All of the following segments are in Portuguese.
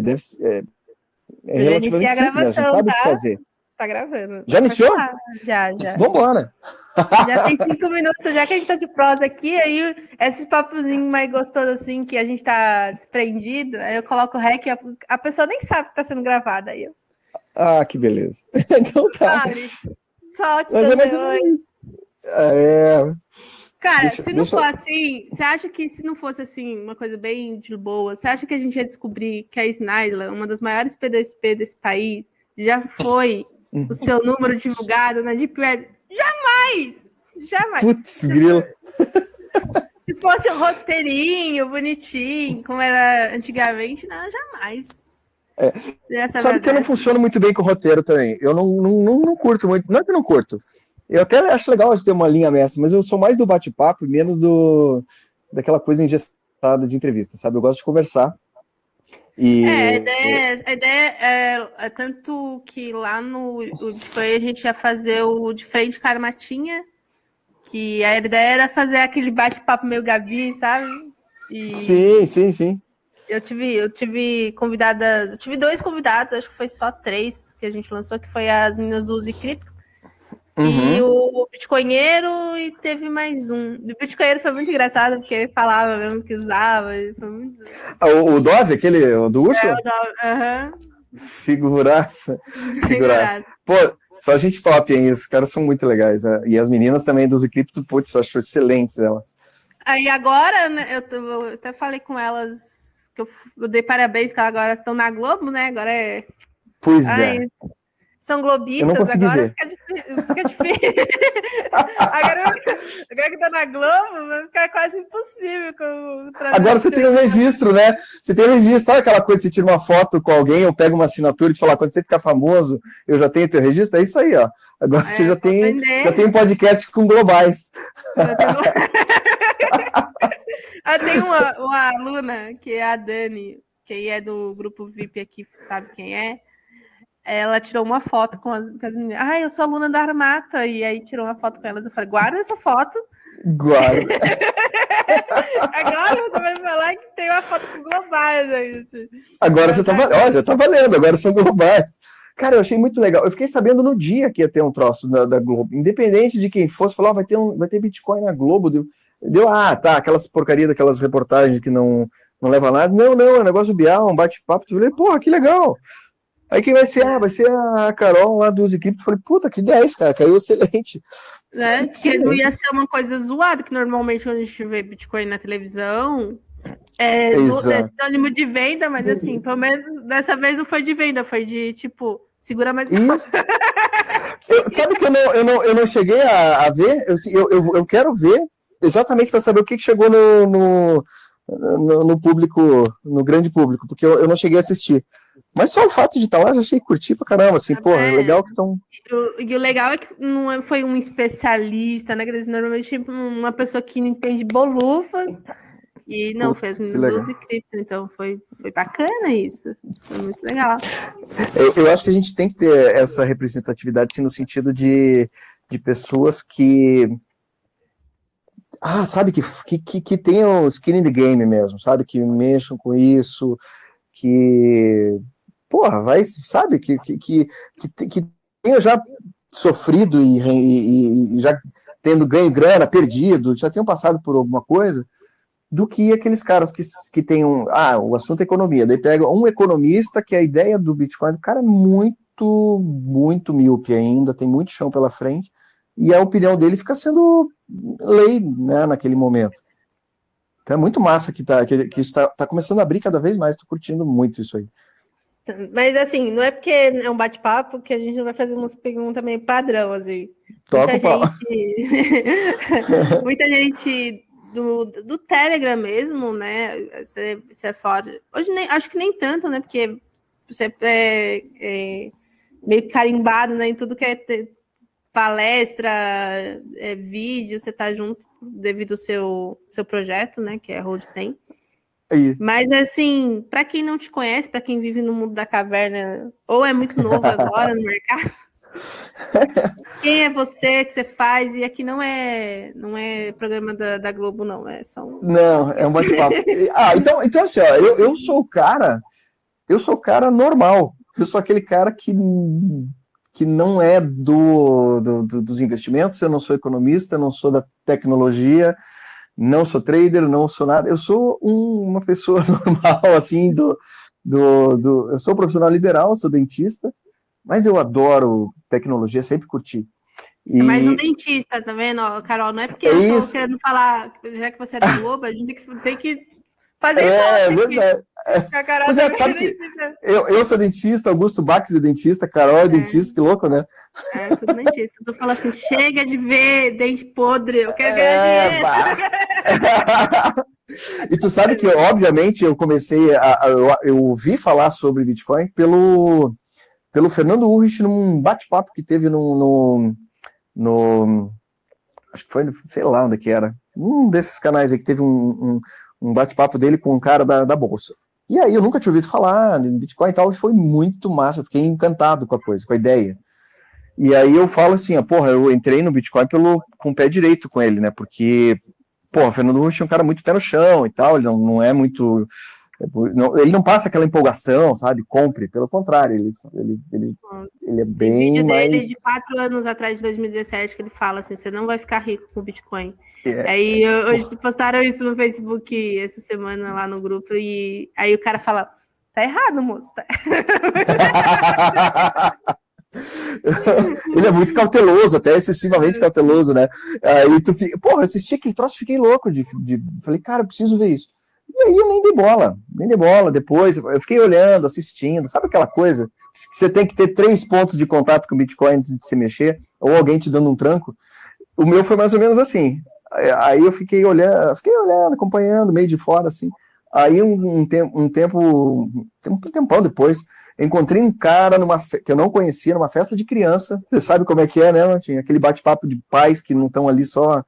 deve ser. É, é relativamente simples, né? a gente sabe tá? o que tá? fazer. Tá gravando. Já iniciou? Já, já. Vambora. Já tem cinco minutos, já que a gente tá de prosa aqui, aí esses papozinhos mais gostosos assim, que a gente tá desprendido, aí eu coloco o rec a, a pessoa nem sabe que tá sendo gravada aí. Ah, que beleza. então tá. Sorte Mas é mais ou menos. É. Cara, deixa, se não deixa... for assim, você acha que se não fosse assim, uma coisa bem de boa, você acha que a gente ia descobrir que a Snidela, uma das maiores P2P desse país, já foi o seu número divulgado na Deep Web? Jamais! Jamais! Putz, grilo! Se fosse um roteirinho, bonitinho, como era antigamente, não, jamais. É. Sabe que eu não funciono muito bem com roteiro também. Eu não, não, não, não curto muito. Não é que eu não curto. Eu até acho legal de ter uma linha mestra, mas eu sou mais do bate-papo e menos do daquela coisa engestada de entrevista, sabe? Eu gosto de conversar. E, é, a ideia, a ideia é, é, tanto que lá no foi a gente ia fazer o de frente cara matinha, que a ideia era fazer aquele bate-papo meio Gabi, sabe? E sim, sim, sim. Eu tive, eu tive convidadas, eu tive dois convidados, acho que foi só três que a gente lançou, que foi as meninas do Uzi Cripto Uhum. E o Bitcoinheiro e teve mais um. O Bitcoinheiro foi muito engraçado, porque ele falava mesmo que usava. Foi muito... Ah, o, o Dove, aquele o do urso? É, o Dove, aham. Uhum. Figuraça. Figuraça. Pô, só gente top, hein? Os caras são muito legais. Né? E as meninas também dos Crypto, putz, acho excelentes elas. Aí agora, né, eu, eu, até falei com elas que eu, eu dei parabéns que elas agora estão na Globo, né? Agora é. Pois Ai, é são globistas, agora fica difícil. Fica difícil. agora, agora que tá na Globo, vai ficar quase impossível. agora você tem o um registro, né? Você tem o um registro, sabe aquela coisa, você tira uma foto com alguém, ou pega uma assinatura e fala, quando você ficar famoso, eu já tenho teu registro? É isso aí, ó. Agora é, você já tem, já tem um podcast com globais. Eu tenho, eu tenho uma, uma aluna, que é a Dani, que é do grupo VIP aqui, sabe quem é? Ela tirou uma foto com as, com as meninas. Ah, eu sou aluna da Armata. E aí tirou uma foto com elas. Eu falei, guarda essa foto. Guarda. Agora você vai falar que tem uma foto com globais aí. Agora você tá, ó, já tá valendo, agora são globais. Cara, eu achei muito legal. Eu fiquei sabendo no dia que ia ter um troço da, da Globo. Independente de quem fosse, falou, oh, vai, ter um, vai ter Bitcoin na Globo. Deu, deu, ah, tá, aquelas porcarias daquelas reportagens que não, não leva nada. Não, não, é um negócio bial, um bate-papo. Eu falei, porra, que legal. Aí quem vai ser? Ah, vai ser a Carol lá do Cripto. Falei, puta, que 10, cara, caiu excelente. Né? Que não ia ser uma coisa zoada, que normalmente quando a gente vê Bitcoin na televisão, é, é sinônimo de venda, mas assim, pelo menos dessa vez não foi de venda, foi de tipo, segura mais. eu, sabe que eu não, eu não, eu não cheguei a, a ver? Eu, eu, eu, eu quero ver exatamente para saber o que, que chegou no, no, no, no, público, no grande público, porque eu, eu não cheguei a assistir. Mas só o fato de estar lá, já achei curtir pra caramba, assim, pô, é legal que estão... E o legal é que não é, foi um especialista, né, Grace? Normalmente uma pessoa que não entende bolufas, e não, fez um e cripto, então foi, foi bacana isso. Foi muito legal. Eu, eu, acho que a gente tem que ter essa representatividade, sim, no sentido de, de pessoas que. Ah, sabe, que, que, que tenham skin in the game mesmo, sabe? Que mexam com isso, que porra, vai, sabe, que, que, que, que, tenha já sofrido e, e, e, já tendo ganho grana, perdido, já tenham passado por alguma coisa, do que aqueles caras que, que tem um. Ah, o assunto é economia. Daí pega um economista que a ideia do Bitcoin, o cara é muito, muito míope ainda, tem muito chão pela frente, e a opinião dele fica sendo lei né, naquele momento. Então é muito massa que, tá, que, que isso está tá começando a abrir cada vez mais, estou curtindo muito isso aí. Mas assim, não é porque é um bate-papo que a gente não vai fazer umas perguntas meio padrão, assim. Toca muita gente, muita gente do, do Telegram mesmo, né? Você, você é fora. Hoje nem, acho que nem tanto, né? Porque você é, é meio carimbado né, em tudo que é palestra, é, vídeo, você tá junto devido ao seu, seu projeto, né? Que é Road 100. Aí. Mas assim, para quem não te conhece, para quem vive no mundo da caverna, ou é muito novo agora no mercado, quem é você, que você faz? E aqui não é, não é programa da, da Globo, não, é só um. Não, é um bate-papo. ah, então, então assim, ó, eu, eu sou o cara eu sou o cara normal. Eu sou aquele cara que, que não é do, do, do dos investimentos, eu não sou economista, não sou da tecnologia, não sou trader, não sou nada. Eu sou um, uma pessoa normal, assim, do, do, do. Eu sou profissional liberal, sou dentista, mas eu adoro tecnologia, sempre curti. E... É mais um dentista, tá vendo, Carol? Não é porque é eu tô querendo falar, já que você é da Globo, a gente tem que, tem que fazer É, é verdade. Pois é, sabe que eu, eu sou dentista, Augusto Bax é dentista, Carol é, é. dentista, que louco, né? É, eu sou dentista. Tu fala assim, chega de ver dente podre, eu quero é, dinheiro. e tu sabe que, obviamente, eu comecei a, a eu, eu ouvi falar sobre Bitcoin pelo, pelo Fernando Urrich num bate-papo que teve no, no no. Acho que foi, sei lá onde que era. Um desses canais aí que teve um, um, um bate-papo dele com um cara da, da Bolsa. E aí eu nunca tinha ouvido falar em Bitcoin e tal, e foi muito massa, eu fiquei encantado com a coisa, com a ideia. E aí eu falo assim, ah, porra, eu entrei no Bitcoin pelo, com o pé direito com ele, né? Porque, porra, Fernando Rush é um cara muito pé no chão e tal, ele não, não é muito ele não passa aquela empolgação, sabe? Compre, pelo contrário, ele, ele, ele, ele é bem Tem vídeo mais... dele de quatro anos atrás, de 2017, que ele fala assim, você não vai ficar rico com Bitcoin. É. Aí hoje postaram isso no Facebook essa semana lá no grupo, e aí o cara fala, tá errado, moço. Tá... ele é muito cauteloso, até excessivamente cauteloso, né? Aí tu fica, porra, eu assisti aquele troço, fiquei louco de, de, falei, cara, eu preciso ver isso. E aí eu nem dei bola, nem dei bola. Depois eu fiquei olhando, assistindo, sabe aquela coisa? Que você tem que ter três pontos de contato com o Bitcoin antes de se mexer, ou alguém te dando um tranco. O meu foi mais ou menos assim. Aí eu fiquei olhando, fiquei olhando, acompanhando, meio de fora, assim. Aí um, um, tempo, um tempo, um tempão depois, encontrei um cara numa que eu não conhecia, numa festa de criança. Você sabe como é que é, né, Martinho? Aquele bate-papo de pais que não estão ali só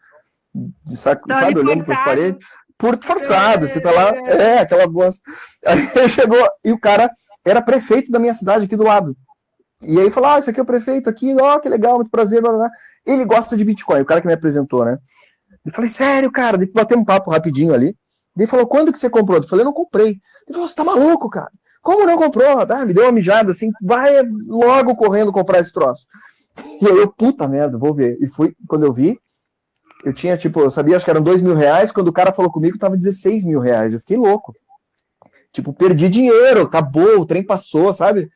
de saco, sabe, olhando para as paredes por forçado, você tá lá, é, aquela bosta. Aí chegou, e o cara era prefeito da minha cidade aqui do lado. E aí falou: Ah, esse aqui é o prefeito aqui, ó, oh, que legal, muito prazer, blá, blá. Ele gosta de Bitcoin, o cara que me apresentou, né? Eu falei, sério, cara, daí bater um papo rapidinho ali. Ele falou, quando que você comprou? Eu falei, eu não comprei. Ele falou, você tá maluco, cara? Como não comprou? Ah, me deu uma mijada assim, vai logo correndo comprar esse troço. E aí eu, puta merda, vou ver. E fui, quando eu vi, eu tinha, tipo, eu sabia, acho que eram dois mil reais, quando o cara falou comigo, tava 16 mil reais. Eu fiquei louco. Tipo, perdi dinheiro, acabou, o trem passou, sabe?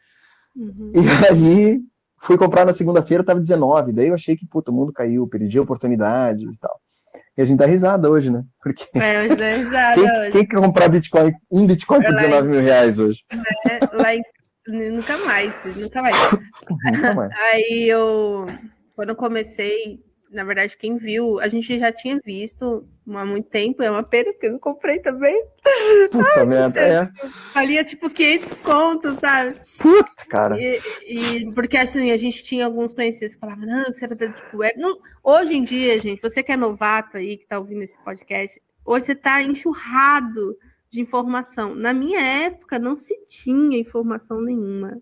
Uhum. E aí fui comprar na segunda-feira, tava 19. Daí eu achei que, puta, o mundo caiu, perdi a oportunidade e tal. E a gente dá risada hoje, né? Porque. É, hoje dá risada quem, hoje. Quem quer comprar Bitcoin, um Bitcoin por 19 mil reais hoje? É, lá em... Nunca mais, nunca mais. nunca mais. Aí eu, quando eu comecei, na verdade, quem viu, a gente já tinha visto há muito tempo, é uma pena que eu não comprei também. Puta Ai, merda, é. Valia tipo 500 contos, sabe? Puta, cara. E, e, porque assim, a gente tinha alguns conhecidos que falavam, não, você era da Deep Web. Não, hoje em dia, gente, você que é novato aí, que tá ouvindo esse podcast, hoje você tá enxurrado de informação. Na minha época, não se tinha informação nenhuma.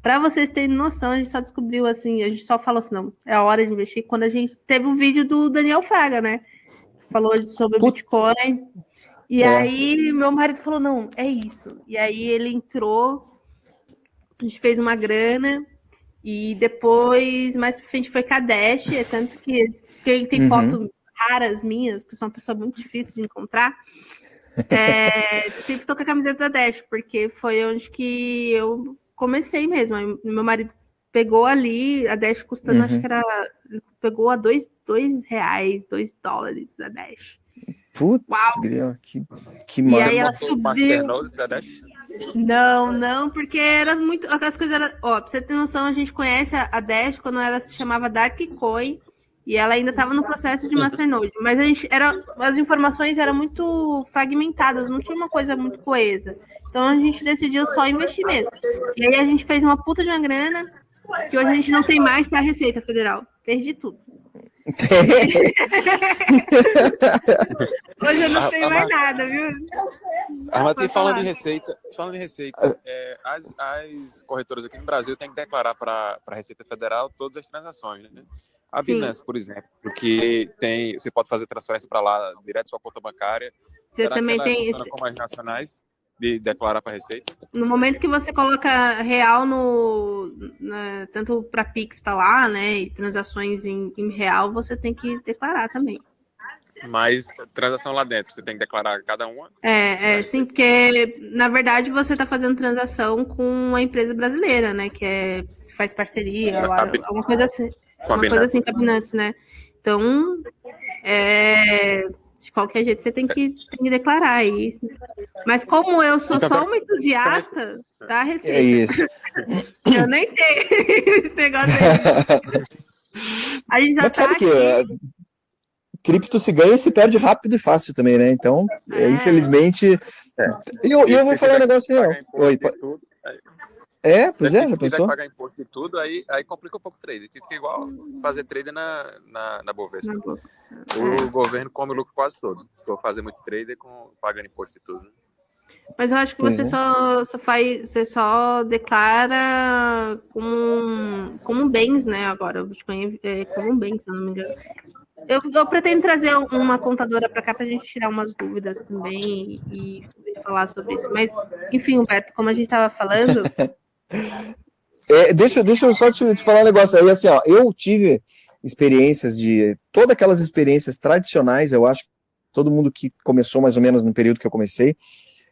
Para vocês terem noção, a gente só descobriu assim, a gente só falou assim, não, é a hora de investir quando a gente teve o um vídeo do Daniel Fraga, né? Falou sobre Putz. Bitcoin. E é. aí meu marido falou, não, é isso. E aí ele entrou, a gente fez uma grana, e depois, mais pra frente, foi Kadesh, é tanto que quem tem uhum. fotos raras minhas, porque sou uma pessoa muito difícil de encontrar. É, sempre tô com a camiseta da Dash, porque foi onde que eu comecei mesmo. Aí, meu marido pegou ali, a Dash custando, uhum. acho que era. Pegou a dois, dois reais, dois dólares a Dash. Putz, Uau. que, que massa. E aí ela subiu. Não, não, porque era muito. As coisas eram. Ó, pra você ter noção, a gente conhece a Dash quando ela se chamava Dark Coin e ela ainda estava no processo de Masternode. Mas a gente era. As informações eram muito fragmentadas, não tinha uma coisa muito coesa. Então a gente decidiu só investir mesmo. E aí a gente fez uma puta de uma grana, que hoje a gente não tem mais para a Receita Federal. Perdi tudo. hoje eu não tenho mais nada, viu? Armati, falando de receita, falando de receita, é, as, as corretoras aqui no Brasil têm que declarar para a Receita Federal todas as transações, né? A Binance, Sim. por exemplo, porque tem, você pode fazer transferência para lá direto sua conta bancária. Você Será também tem como as nacionais? De declarar para a Receita? No momento que você coloca real no. Na, tanto para Pix para lá, né? E transações em, em real, você tem que declarar também. Mas transação lá dentro, você tem que declarar cada uma? É, é sim, porque na verdade você está fazendo transação com uma empresa brasileira, né? Que é, faz parceria, é, alguma coisa assim. Uma coisa assim com a Binance, né? Então, é, de qualquer jeito você tem que, tem que declarar isso. Mas como eu sou então, só uma entusiasta da receita, é isso. eu nem tenho esse negócio aí. A gente já Mas tá aqui. Que, cripto se ganha e se perde rápido e fácil também, né? Então, é. infelizmente. É. E eu, eu vou falar um negócio real. Oi, tudo, é, pois é, já pensou? pagar imposto e tudo, aí, aí complica um pouco o trade. Fica igual fazer trade na, na, na Bovespa. O governo come o lucro quase todo. Se for fazer muito trader com pagando imposto e tudo. Mas eu acho que você uhum. só, só faz, você só declara como, como bens, né? Agora, o Bitcoin é como bens, se eu não me engano. Eu, eu pretendo trazer uma contadora para cá para a gente tirar umas dúvidas também e, e, falar sobre isso. Mas, enfim, Humberto, como a gente estava falando. é, deixa, deixa eu só te, te, falar um negócio aí, assim, ó, eu tive experiências de. Todas aquelas experiências tradicionais, eu acho, todo mundo que começou mais ou menos no período que eu comecei,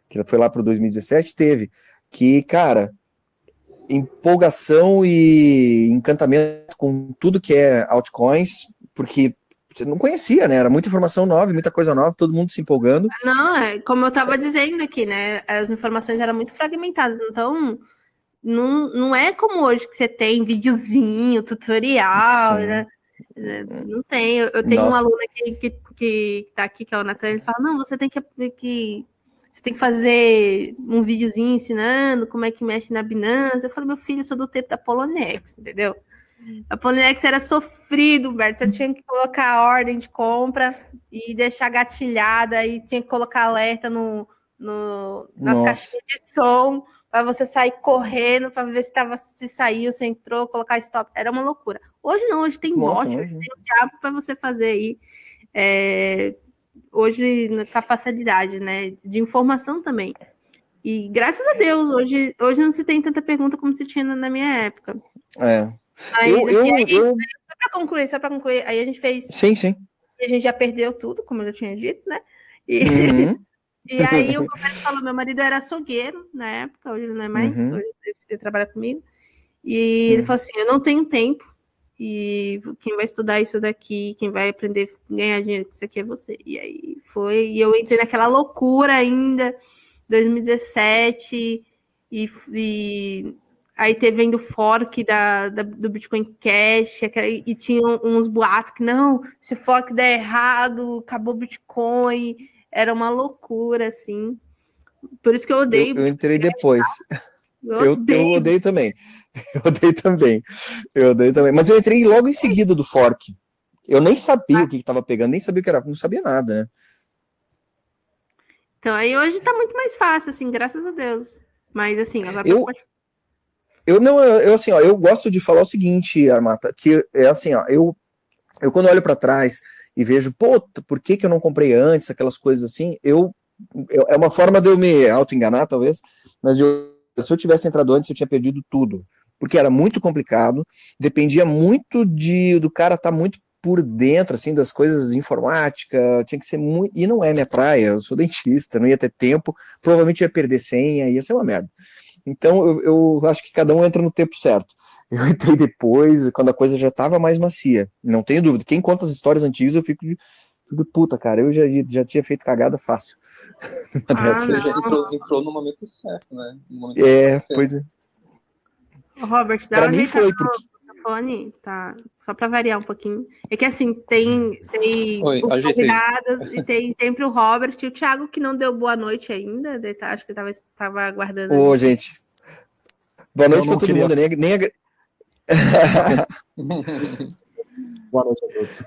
que foi lá para 2017, teve. Que, cara, empolgação e encantamento com tudo que é altcoins, porque você não conhecia, né? Era muita informação nova, muita coisa nova, todo mundo se empolgando. Não, é como eu estava dizendo aqui, né? As informações eram muito fragmentadas, então não, não é como hoje que você tem videozinho, tutorial, Sim. né? É, não tem. Eu, eu tenho Nossa. um aluno que, que, que tá aqui, que é o Natan, ele fala, não, você tem que, que você tem que fazer um videozinho ensinando como é que mexe na Binance. Eu falo, meu filho, eu sou do tempo da Polonex, entendeu? A Polonex era sofrido, Berto. Você tinha que colocar a ordem de compra e deixar gatilhada, e tinha que colocar alerta no, no nas Nossa. caixinhas de som para você sair correndo para ver se tava, se saiu, se entrou, colocar stop. Era uma loucura. Hoje não, hoje tem Nossa, bot, hoje tem o diabo para você fazer aí. É, hoje com a facilidade, né? De informação também. E graças a Deus, hoje, hoje não se tem tanta pergunta como se tinha na minha época. É. Aí, eu, eu, aí, eu... Só para concluir, só para concluir, aí a gente fez. Sim, sim. a gente já perdeu tudo, como eu já tinha dito, né? E, uhum. e aí o marido falou: meu marido era açougueiro na época, hoje ele não é mais, uhum. hoje ele, trabalha comigo. E uhum. ele falou assim: eu não tenho tempo. E quem vai estudar isso daqui, quem vai aprender a ganhar dinheiro com isso aqui é você. E aí foi, e eu entrei naquela loucura ainda, 2017, e, e Aí teve ainda o fork da, da, do Bitcoin Cash, e tinha uns boatos que não, se o fork der errado, acabou o Bitcoin. Era uma loucura, assim. Por isso que eu odeio. Eu, eu entrei depois. Eu odeio. eu, eu odeio também. Eu odeio também. Eu odeio também. Mas eu entrei logo em seguida do fork. Eu nem sabia ah. o que estava pegando, nem sabia o que era, não sabia nada, né? Então aí hoje tá muito mais fácil, assim, graças a Deus. Mas assim, agora eu, pode... Eu não, eu assim, ó, eu gosto de falar o seguinte, Armata, que é assim, ó, eu, eu quando olho para trás e vejo, pô, por que, que eu não comprei antes, aquelas coisas assim, eu, eu é uma forma de eu me auto-enganar, talvez, mas eu, se eu tivesse entrado antes, eu tinha perdido tudo, porque era muito complicado, dependia muito de do cara estar tá muito por dentro, assim, das coisas de informática, tinha que ser muito, e não é minha praia, eu sou dentista, não ia ter tempo, provavelmente ia perder senha, ia ser uma merda. Então, eu, eu acho que cada um entra no tempo certo. Eu entrei depois, quando a coisa já estava mais macia. Não tenho dúvida. Quem conta as histórias antigas, eu fico de, de puta, cara. Eu já, já tinha feito cagada fácil. Ah, Você já entrou, entrou, no momento certo, né? Momento é, certo. pois é. Robert, dá pra mim foi porque... fone, tá? Só para variar um pouquinho. É que assim, tem, tem Oi, os convidados e tem sempre o Robert e o Thiago que não deu boa noite ainda. Tá, acho que tava, tava aguardando. Ô, gente. Boa noite para todo queria... mundo. Nem, nem... boa noite a todos.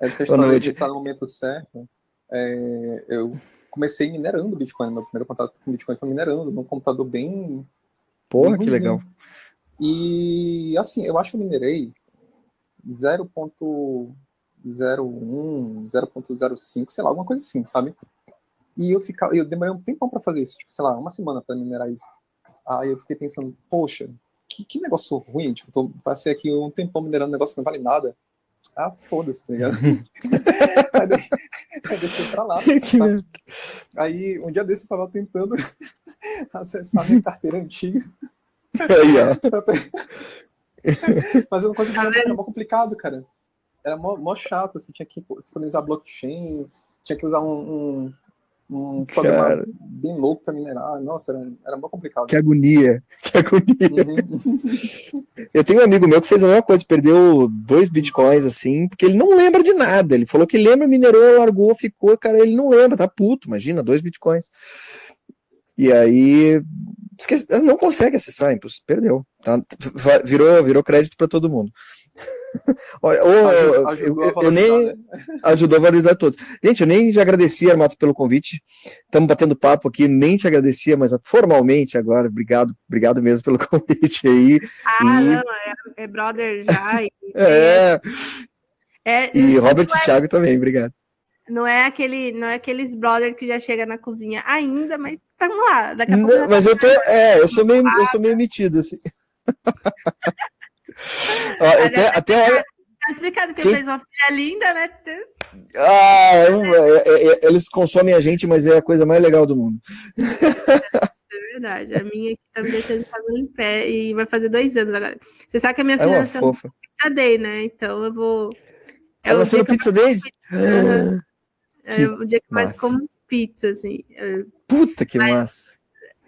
Essa história de estar no momento certo, é, eu comecei minerando Bitcoin. Meu primeiro contato com Bitcoin foi minerando, num computador bem. Porra, bem que legal. E assim, eu acho que eu minerei 0.01, 0.05, sei lá, alguma coisa assim, sabe? E eu ficava, eu demorei um tempão para fazer isso, tipo, sei lá, uma semana para minerar isso. Aí eu fiquei pensando, poxa, que, que negócio ruim, tipo, tô, passei aqui um tempão minerando um negócio que não vale nada. Ah, foda-se, tá ligado? aí, aí deixei pra lá. Tá? Aí um dia desse eu tava tentando acessar minha carteira antiga. Aí, ó. Mas eu não conseguia, era mó complicado, cara. Era mó, mó chato, assim, tinha que sincronizar blockchain, tinha que usar um, um um programa Cara. bem louco para minerar. Nossa, era, era muito complicado. Que agonia. Que agonia. Uhum. Eu tenho um amigo meu que fez a mesma coisa, perdeu dois bitcoins assim, porque ele não lembra de nada. Ele falou que lembra, minerou, largou, ficou, cara, ele não lembra, tá puto, imagina, dois bitcoins. E aí esquece, não consegue acessar, perdeu. Tá, virou, virou crédito para todo mundo. Ou, ajudou, eu, eu nem né? ajudou a valorizar todos. Gente, eu nem te agradeci, Armato, pelo convite. Estamos batendo papo aqui, nem te agradecia, mas formalmente agora, obrigado, obrigado mesmo pelo convite aí. Ah, e... não, é, é brother já. E, é. é. E Robert é, Thiago também, obrigado. Não é aquele, não é aqueles brother que já chega na cozinha ainda, mas estamos lá. Daqui a pouco não, mas tá eu tô, é, eu sou meio, eu sou meio metido assim. até, até olha... Tá explicado que Quem... fez uma filha linda, né? Ah, é, é, é, eles consomem a gente, mas é a coisa mais legal do mundo. É verdade. A minha aqui tá me deixando em pé e vai fazer dois anos agora. Você sabe que a minha filha é nasceu no Pizza Day, né? Então eu vou. É Ela nasceu no Pizza Day? Uhum. É o dia que mais como pizza, assim. Puta que mas... massa.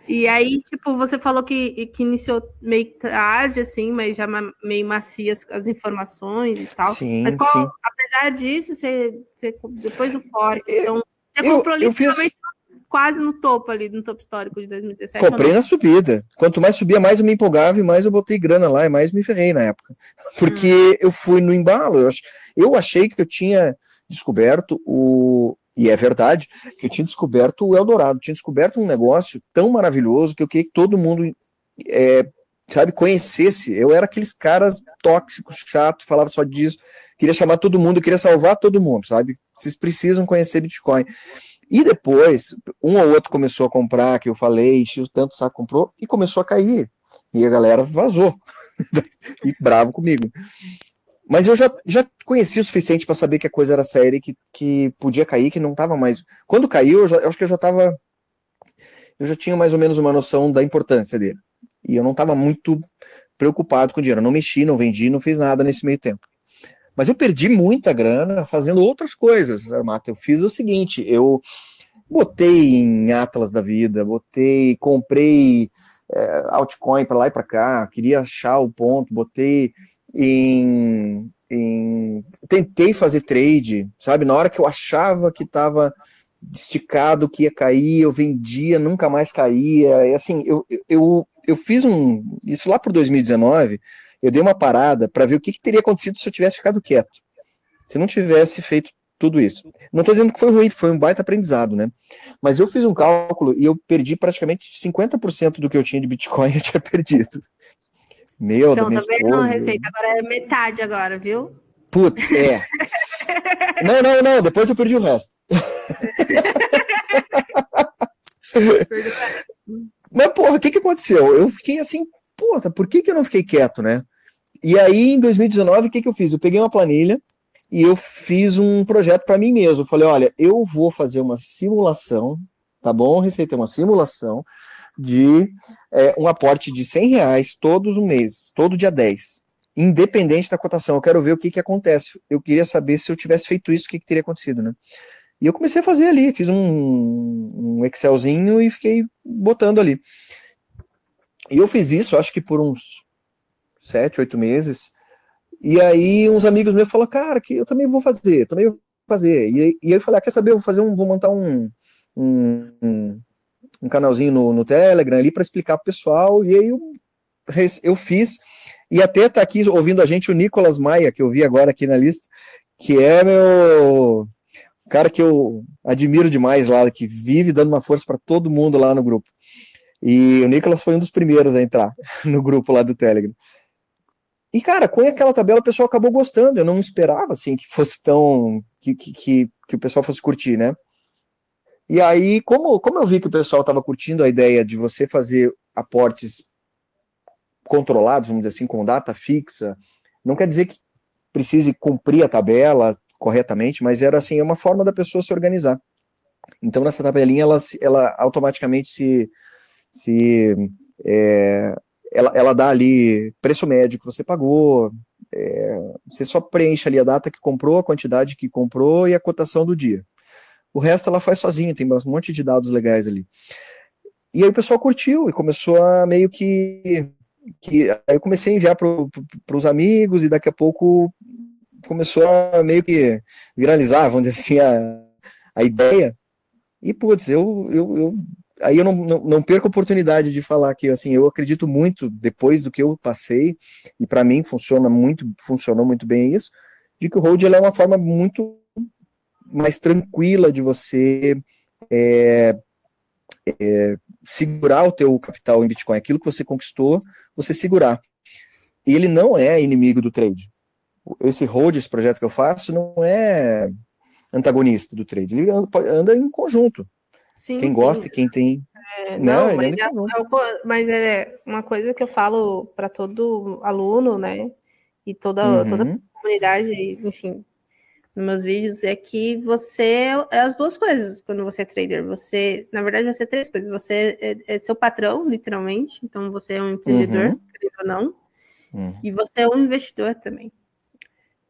E aí, tipo, você falou que, que iniciou meio tarde, assim, mas já meio macias as informações e tal. Sim, mas qual, sim. apesar disso, você, você depois do Ford, então, você eu, comprou literalmente fiz... quase no topo ali, no topo histórico de 2017. Comprei na subida. Quanto mais subia, mais eu me empolgava e mais eu botei grana lá e mais me ferrei na época. Porque hum. eu fui no embalo. Eu, eu achei que eu tinha descoberto o, e é verdade, que eu tinha descoberto o Eldorado, tinha descoberto um negócio tão maravilhoso que eu queria que todo mundo, é, sabe, conhecesse. Eu era aqueles caras tóxicos, chato, falava só disso, queria chamar todo mundo, queria salvar todo mundo, sabe? Vocês precisam conhecer Bitcoin. E depois, um ou outro começou a comprar, que eu falei, o tanto saco comprou, e começou a cair. E a galera vazou. e bravo comigo. Mas eu já, já conhecia o suficiente para saber que a coisa era séria, que, que podia cair, que não estava mais. Quando caiu, eu, já, eu acho que eu já estava. Eu já tinha mais ou menos uma noção da importância dele. E eu não estava muito preocupado com o dinheiro. Eu não mexi, não vendi, não fiz nada nesse meio tempo. Mas eu perdi muita grana fazendo outras coisas, Armato. Eu fiz o seguinte: eu botei em Atlas da vida, botei, comprei é, altcoin para lá e para cá, queria achar o ponto, botei em, em, tentei fazer trade, sabe? Na hora que eu achava que estava esticado, que ia cair, eu vendia, nunca mais caía. E assim, eu, eu, eu fiz um. Isso lá para 2019, eu dei uma parada para ver o que, que, teria acontecido se eu tivesse ficado quieto. Se não tivesse feito tudo isso. Não estou dizendo que foi ruim, foi um baita aprendizado, né? Mas eu fiz um cálculo e eu perdi praticamente 50% do que eu tinha de Bitcoin, eu tinha perdido. Meu, então, da minha também esposa. não receita, agora é metade agora, viu? Putz, é. não, não, não, depois eu perdi o resto. Mas, porra, o que que aconteceu? Eu fiquei assim, porra, por que que eu não fiquei quieto, né? E aí, em 2019, o que que eu fiz? Eu peguei uma planilha e eu fiz um projeto para mim mesmo. Eu falei, olha, eu vou fazer uma simulação, tá bom? Receita uma simulação de é, um aporte de 100 reais todos os meses, todo dia 10, independente da cotação. Eu quero ver o que, que acontece. Eu queria saber se eu tivesse feito isso, o que, que teria acontecido, né? E eu comecei a fazer ali, fiz um, um Excelzinho e fiquei botando ali. E eu fiz isso, acho que por uns sete, oito meses. E aí uns amigos meus falaram, cara, que eu também vou fazer, também vou fazer. E, e eu falei, ah, quer saber, eu vou fazer um, vou montar um, um, um um canalzinho no, no Telegram ali para explicar para o pessoal, e aí eu, eu fiz, e até tá aqui ouvindo a gente o Nicolas Maia, que eu vi agora aqui na lista, que é meu cara que eu admiro demais lá, que vive dando uma força para todo mundo lá no grupo. E o Nicolas foi um dos primeiros a entrar no grupo lá do Telegram. E, cara, com aquela tabela o pessoal acabou gostando. Eu não esperava, assim, que fosse tão. que, que, que, que o pessoal fosse curtir, né? E aí, como, como eu vi que o pessoal estava curtindo a ideia de você fazer aportes controlados, vamos dizer assim, com data fixa, não quer dizer que precise cumprir a tabela corretamente, mas era assim, é uma forma da pessoa se organizar. Então, nessa tabelinha, ela, ela automaticamente se, se é, ela, ela dá ali preço médio que você pagou, é, você só preenche ali a data que comprou, a quantidade que comprou e a cotação do dia. O resto ela faz sozinha, tem um monte de dados legais ali. E aí o pessoal curtiu e começou a meio que. que aí eu comecei a enviar para os amigos e daqui a pouco começou a meio que viralizar, vamos dizer assim, a, a ideia. E, putz, eu, eu, eu aí eu não, não, não, perco a oportunidade de falar que assim eu acredito muito depois do que eu passei e para mim funciona muito funcionou muito bem isso de que o hold é uma forma muito mais tranquila de você é, é, segurar o teu capital em Bitcoin aquilo que você conquistou você segurar e ele não é inimigo do trade esse hold esse projeto que eu faço não é antagonista do trade ele anda, em conjunto Sim, quem sim. gosta e quem tem. É, não, não mas, é, é, mas é uma coisa que eu falo para todo aluno, né? E toda, uhum. toda a comunidade, enfim, nos meus vídeos, é que você é as duas coisas quando você é trader. Você, na verdade, você é três coisas. Você é, é seu patrão, literalmente, então você é um empreendedor, uhum. ou não. Uhum. E você é um investidor também.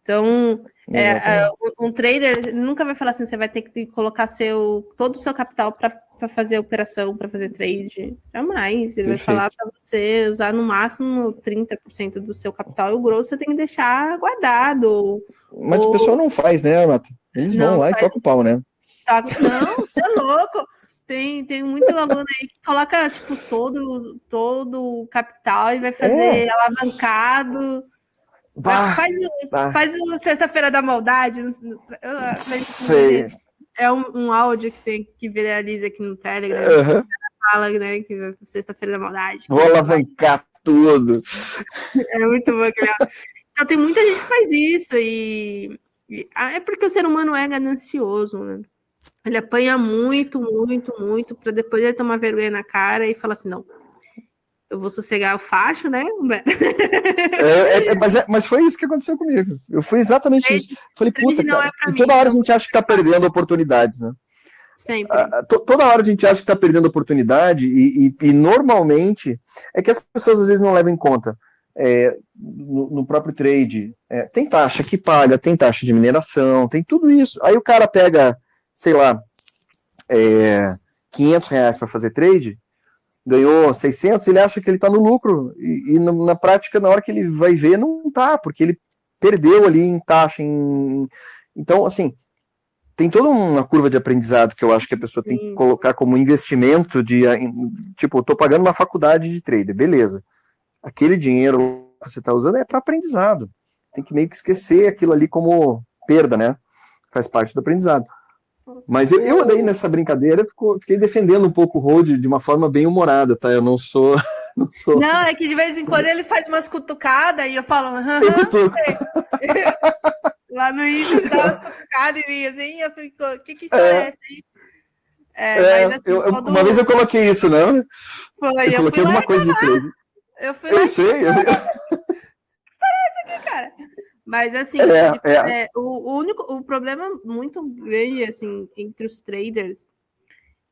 Então, é, é, um trader nunca vai falar assim, você vai ter que colocar seu, todo o seu capital para fazer operação, para fazer trade. Jamais. Ele Perfeito. vai falar para você usar no máximo 30% do seu capital e o grosso você tem que deixar guardado. Mas ou... o pessoal não faz, né, Mata? Eles não, vão lá faz... e tocam o pau, né? Não, você é louco. Tem, tem muito aluno aí que coloca tipo, todo, todo o capital e vai fazer é. alavancado. Bah, faz, bah. faz o Sexta-feira da Maldade. Sei. É um, um, áudio que tem que viraliza aqui no Telegram. Uhum. Fala, né? Que Sexta-feira da Maldade. Vou alavancar tudo. É muito bom. Então tem muita gente que faz isso e, e é porque o ser humano é ganancioso, né? Ele apanha muito, muito, muito, para depois ele tomar vergonha na cara e falar assim: não, eu vou sossegar o facho, né, é, é, é, mas, é, mas foi isso que aconteceu comigo. Eu fui exatamente isso. Falei, puta, cara, é toda hora a gente acha que tá perdendo oportunidades, né? Sempre. Ah, toda hora a gente acha que tá perdendo oportunidade e, e, e, normalmente é que as pessoas às vezes não levam em conta. É, no, no, próprio trade, tem taxa que paga, tem taxa de mineração, tem tudo isso. Aí o cara pega, sei lá, é, 500 reais para fazer trade, ganhou 600, ele acha que ele está no lucro, e, e, na prática, na hora que ele vai ver, não está, porque ele perdeu ali em taxa. Em... Então, assim, tem toda uma curva de aprendizado que eu acho que a pessoa tem que colocar como investimento de, tipo, estou pagando uma faculdade de trader, beleza. Aquele dinheiro que você está usando é para aprendizado. Tem que meio que esquecer aquilo ali como perda, né? Faz parte do aprendizado. Mas eu, eu andei nessa brincadeira, fico, fiquei defendendo um pouco o Rode de uma forma bem humorada, tá? Eu não sou. Não, sou... não é que de vez em quando ele faz umas cutucadas e eu falo, aham, lá no início ele dá umas cutucadas em mim, assim, eu fico, o que que isso é, é essa aí? É, é, mas, assim, eu, quando... Uma vez eu coloquei isso, não? Foi, eu, eu coloquei alguma coisa de trade. Eu, fui eu sei. Eu... que história é essa aqui, cara? Mas assim, é, tipo, é. É, o, o, único o problema muito grande assim entre os traders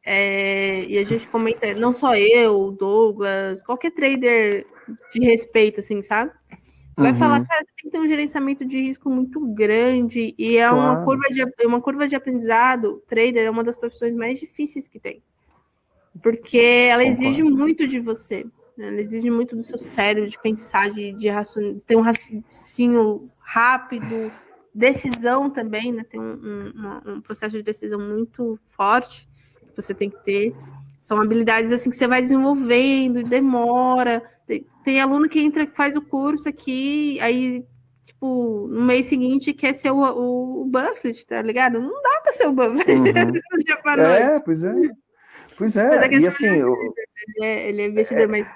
é, e a gente comenta, não só eu, Douglas, qualquer trader de respeito, assim, sabe? Vai uhum. falar, cara, tem que ter um gerenciamento de risco muito grande e é claro. uma curva de uma curva de aprendizado. Trader é uma das profissões mais difíceis que tem, porque ela exige muito de você. Né? Ela exige muito do seu cérebro, de pensar, de, de ter um raciocínio rápido, decisão também, né? Tem um, um, um, processo de decisão muito forte que você tem que ter. São habilidades assim que você vai desenvolvendo e demora. Tem, tem aluno que entra, faz o curso aqui, aí tipo, no mês seguinte quer ser o, o, o Buffett, tá ligado? Não dá para ser o Buffett. Uhum. é, pois é. Pois é, e assim... Eu... Ele, é, ele é investidor, é... mas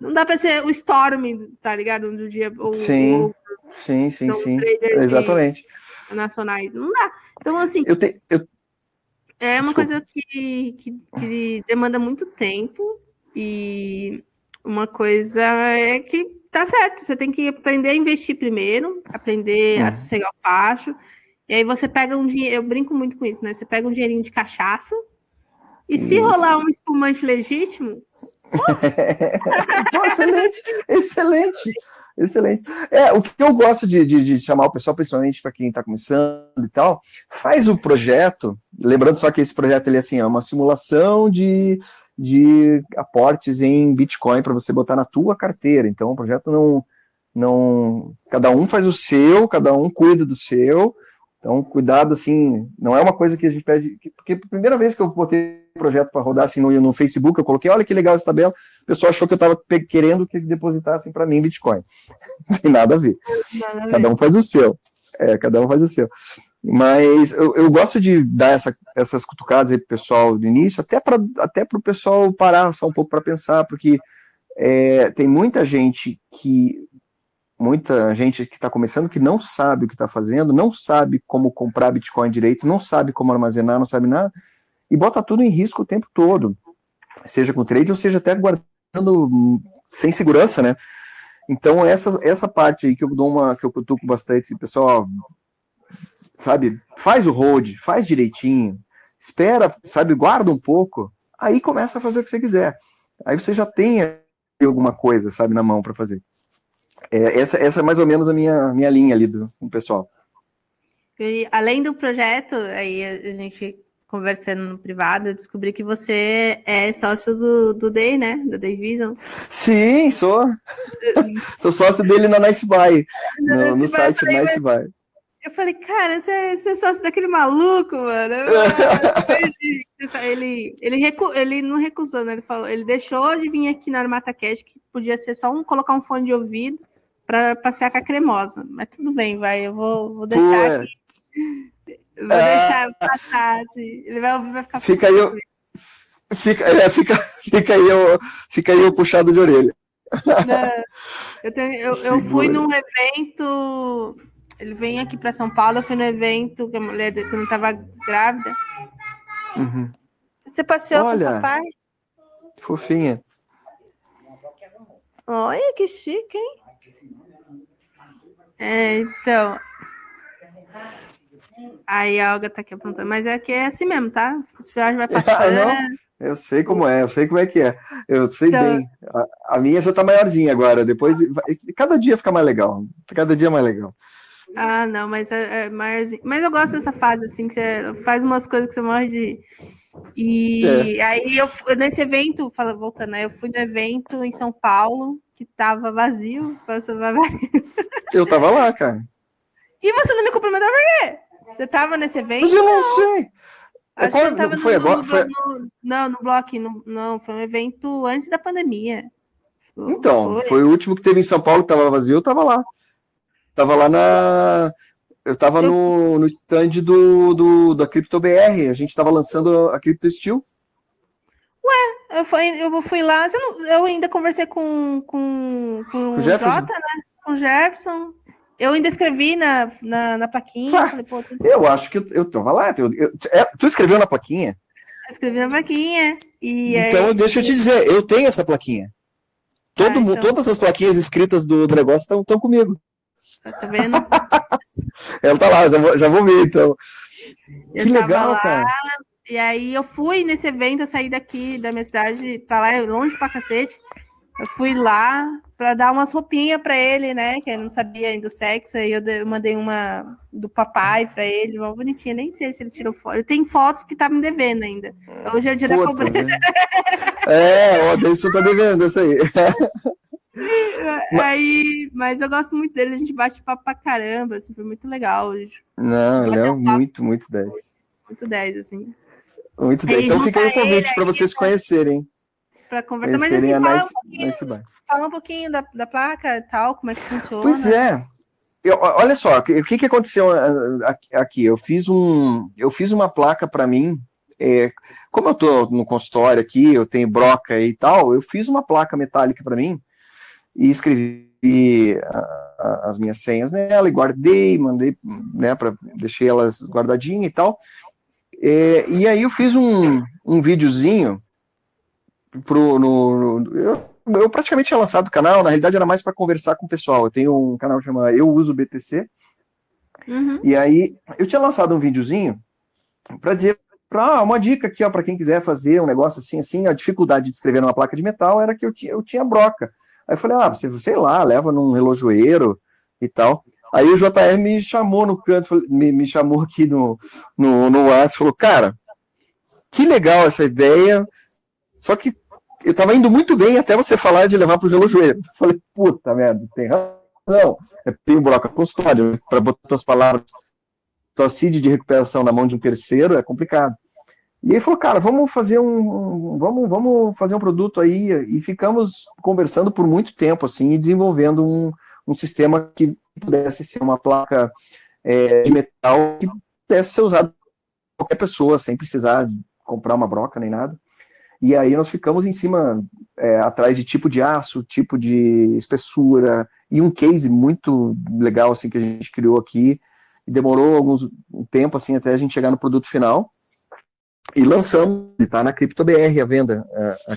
não dá para ser o Storm, tá ligado? Do dia. Ou, sim, ou, sim, sim, sim. Exatamente. Nacionais. Não dá. Então, assim. Eu, te, eu, É uma Desculpa. coisa que, que, que demanda muito tempo e uma coisa é que tá certo, você tem que aprender a investir primeiro, aprender uhum. a sossegar o facho, e aí você pega um dinheiro, eu brinco muito com isso, né? Você pega um dinheirinho de cachaça, e se isso. rolar um espumante legítimo. excelente, excelente. Excelente. É, o que eu gosto de, de, de chamar o pessoal, principalmente para quem está começando e tal, faz o projeto, lembrando só que esse projeto ele, assim, é uma simulação de, de aportes em Bitcoin para você botar na tua carteira. Então o projeto não, não. Cada um faz o seu, cada um cuida do seu. Então, cuidado, assim, não é uma coisa que a gente pede. Porque a primeira vez que eu botei o projeto para rodar assim no, no Facebook, eu coloquei, olha que legal essa tabela, o pessoal achou que eu estava querendo que depositassem para mim Bitcoin. Não tem nada a ver. Cada um faz o seu. É, cada um faz o seu. Mas eu, eu gosto de dar essa, essas cutucadas aí pro pessoal do início, até para até o pessoal parar só um pouco para pensar, porque é, tem muita gente que muita gente que está começando que não sabe o que está fazendo, não sabe como comprar Bitcoin direito, não sabe como armazenar, não sabe nada, e bota tudo em risco o tempo todo, seja com trade ou seja até guardando sem segurança, né? Então essa essa parte aí que eu dou uma que eu cutuco bastante, assim, pessoal, sabe, faz o hold, faz direitinho, espera, sabe, guarda um pouco, aí começa a fazer o que você quiser. Aí você já tem alguma coisa, sabe, na mão para fazer. É, essa, essa é mais ou menos a minha, minha linha ali do, do pessoal. E, além do projeto, aí a gente conversando no privado, eu descobri que você é sócio do, do Day, né? Do Day Vision. Sim, sou. sou sócio dele na Nice Buy, no, no site falei, Nice Buy. Eu falei, cara, você, você é sócio daquele maluco, mano. ele, ele, recu, ele não recusou, né? Ele, falou, ele deixou de vir aqui na Armata Cash, que podia ser só um colocar um fone de ouvido para passear com a cremosa. Mas tudo bem, vai, eu vou, vou deixar aqui. Vou deixar ah. passar, assim. Ele vai ouvir, vai ficar. Fica aí, eu, fica, é, fica, fica, aí eu, fica aí o puxado de orelha. Não, eu, tenho, eu, eu fui num evento. Ele vem aqui para São Paulo. Eu fui no evento que a mulher que não estava grávida. Uhum. Você passeou Olha, com o papai? Fofinha. Olha que chique, hein? É, então. Aí a Olga tá aqui apontando, mas é que é assim mesmo, tá? Os fios vai passando. Não, eu sei como é, eu sei como é que é. Eu sei então... bem. A, a, minha já tá maiorzinha agora. Depois, cada dia fica mais legal. Cada dia mais legal. Ah, não, mas é, é maiorzinho. Mas eu gosto dessa fase, assim, que você faz umas coisas que você morre de. E é. aí eu nesse evento, fala, voltando, né? Eu fui no evento em São Paulo, que tava vazio. Eu tava lá, cara. E você não me cumprimentou por quê? Você tava nesse evento? Mas eu não sei. Acho Qual, tava foi no, agora? No, foi... No, não, no bloco, no, não, foi um evento antes da pandemia. Então, foi. foi. o último que teve em São Paulo, que tava vazio, eu tava lá. Tava lá na. Eu tava eu... no, no stand do, do, da CryptoBR, a gente tava lançando a Crypto Steel. Ué, eu fui, eu fui lá, eu ainda conversei com, com, com, o Jefferson? Jota, né? Com o Jefferson. Eu ainda escrevi na, na, na plaquinha. Ah, falei, Pô, eu acho que eu, eu tava lá. Eu, eu, é, tu escreveu na plaquinha? Eu escrevi na plaquinha. E então, aí, deixa eu te dizer, eu tenho essa plaquinha. Todo, ah, então... Todas as plaquinhas escritas do, do negócio estão comigo. Tá vendo? Ela tá lá, já vou, já vou ver, então. Eu que legal, lá, cara. E aí eu fui nesse evento, eu saí daqui da minha cidade pra lá, longe pra cacete. Eu fui lá para dar umas roupinhas para ele, né? Que ele não sabia ainda o sexo. Aí eu mandei uma do papai para ele, uma bonitinha. Nem sei se ele tirou foto. Tem fotos que tá me devendo ainda. Hoje é o dia Puta, da cobrança. Né? É, o Adelson tá devendo isso aí. aí, mas eu gosto muito dele, a gente bate papo pra caramba, assim, foi muito legal hoje. Não, ele é muito, muito 10. Muito 10, assim. Muito 10. Então fica aí o convite para vocês conhecerem para conversar. Mas assim, fala, nice, um pouquinho, fala um pouquinho da, da placa e tal, como é que funciona. Pois é. Eu, olha só, o que, que aconteceu ah, aqui? Eu fiz um, eu fiz uma placa para mim. É, como eu estou no consultório aqui, eu tenho broca e tal, eu fiz uma placa metálica para mim e escrevi a, a, as minhas senhas nela e guardei, mandei, né, para deixei elas guardadinhas e tal. É, e aí eu fiz um, um videozinho pro, no, no eu, eu, praticamente tinha lançado o canal, na realidade era mais para conversar com o pessoal. Eu tenho um canal que chama Eu Uso BTC. Uhum. E aí eu tinha lançado um videozinho para dizer para uma dica aqui, ó, para quem quiser fazer um negócio assim, assim, a dificuldade de escrever numa placa de metal era que eu tinha, eu tinha broca. Aí eu falei, ah, você, sei lá, leva num relojoeiro e tal. Aí o JR me chamou no canto, me, me chamou aqui no, no, no WhatsApp, falou, cara, que legal essa ideia, só que eu tava indo muito bem até você falar de levar pro relojoeiro. Eu falei, puta merda, tem razão. É, tem um broca custódio, para botar tuas palavras tua CID de recuperação na mão de um terceiro é complicado. E ele falou, cara, vamos fazer um, vamos, vamos fazer um produto aí. E ficamos conversando por muito tempo assim e desenvolvendo um, um sistema que pudesse ser uma placa é, de metal que pudesse ser usado por qualquer pessoa sem precisar comprar uma broca nem nada. E aí nós ficamos em cima, é, atrás de tipo de aço, tipo de espessura e um case muito legal assim que a gente criou aqui. Demorou alguns um tempo assim até a gente chegar no produto final e lançamos, e tá na CryptoBR a venda, a, a.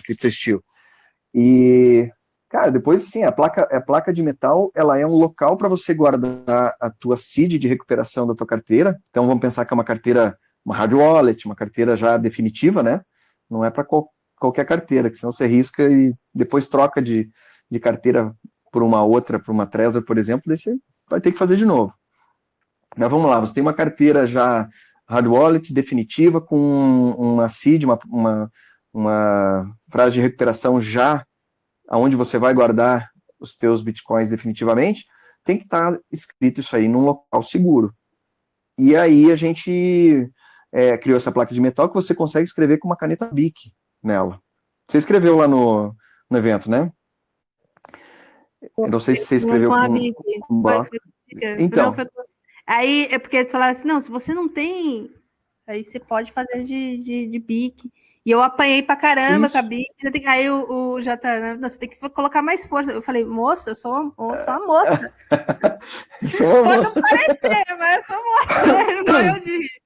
E cara, depois assim, a placa, a placa de metal, ela é um local para você guardar a tua seed de recuperação da tua carteira. Então vamos pensar que é uma carteira, uma hard wallet, uma carteira já definitiva, né? Não é para qual, qualquer carteira, que senão você risca e depois troca de, de carteira por uma outra, por uma Trezor, por exemplo, daí você vai ter que fazer de novo. Mas vamos lá, você tem uma carteira já hard wallet definitiva com uma seed, uma, uma, uma frase de recuperação já aonde você vai guardar os teus bitcoins definitivamente, tem que estar tá escrito isso aí num local seguro. E aí a gente é, criou essa placa de metal que você consegue escrever com uma caneta BIC nela. Você escreveu lá no, no evento, né? Eu não sei se você escreveu com, com, com... Então, Aí é porque eles falaram assim: não, se você não tem, aí você pode fazer de, de, de bique. E eu apanhei pra caramba Isso. com a bique. Aí o, o já tá, né? você tem que colocar mais força. Eu falei, moça, eu sou, eu sou uma moça. Pode não parecer, mas eu sou moça. Não eu de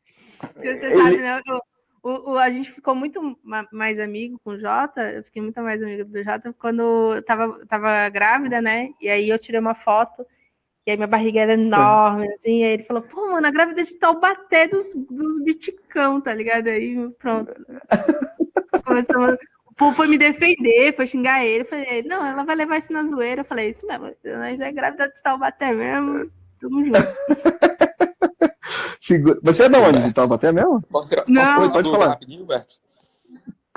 você sabe, né? Eu, o, o, a gente ficou muito mais amigo com o Jota, eu fiquei muito mais amigo do Jota quando eu tava, tava grávida, né? E aí eu tirei uma foto e aí minha barriga era enorme, assim, aí ele falou, pô, mano, a grávida de Taubaté dos, dos biticão, tá ligado? Aí, pronto. Começamos, o povo foi me defender, foi xingar ele, eu falei, não, ela vai levar isso na zoeira, eu falei, isso mesmo, nós é grávida de Taubaté mesmo, tamo junto. Você é de onde? De Taubaté mesmo? Posso tirar? Não. Posso pode falar. Rapidinho, Berto?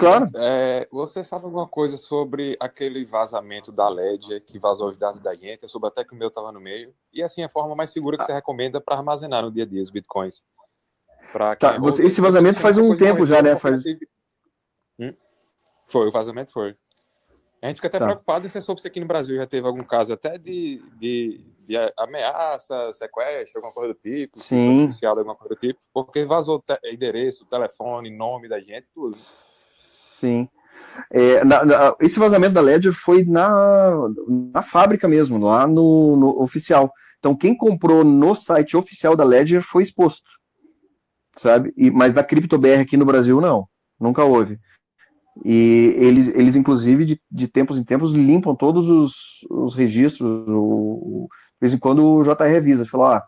Claro. É, você sabe alguma coisa sobre aquele vazamento da LED que vazou os dados da gente? Eu soube até que o meu estava no meio. E assim, a forma mais segura que você recomenda para armazenar no dia a dia os bitcoins. Tá, você, esse vazamento faz um tempo já, né? Faz... Hum? Foi, o vazamento foi. A gente fica até tá. preocupado em você soube se aqui no Brasil já teve algum caso até de, de, de ameaça, sequestro, alguma coisa do tipo, Sim. alguma coisa do tipo, porque vazou te endereço, telefone, nome da gente, tudo. Sim. É, na, na, esse vazamento da Ledger foi na, na fábrica mesmo, lá no, no, oficial. Então, quem comprou no site oficial da Ledger foi exposto, sabe? E, mas da CryptoBR aqui no Brasil, não. Nunca houve. E eles, eles inclusive, de, de tempos em tempos, limpam todos os, os registros. O, o, de vez em quando o JR revisa, fala, ah,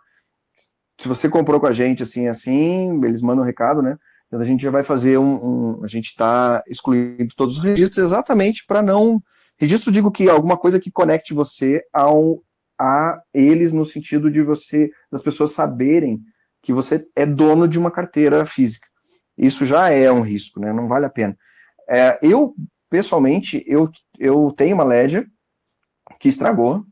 se você comprou com a gente assim, assim, eles mandam um recado, né? Então a gente já vai fazer um. um a gente está excluindo todos os registros exatamente para não. Registro, digo que alguma coisa que conecte você ao, a eles no sentido de você, das pessoas saberem que você é dono de uma carteira física. Isso já é um risco, né? Não vale a pena. É, eu, pessoalmente, eu, eu tenho uma Ledger que estragou.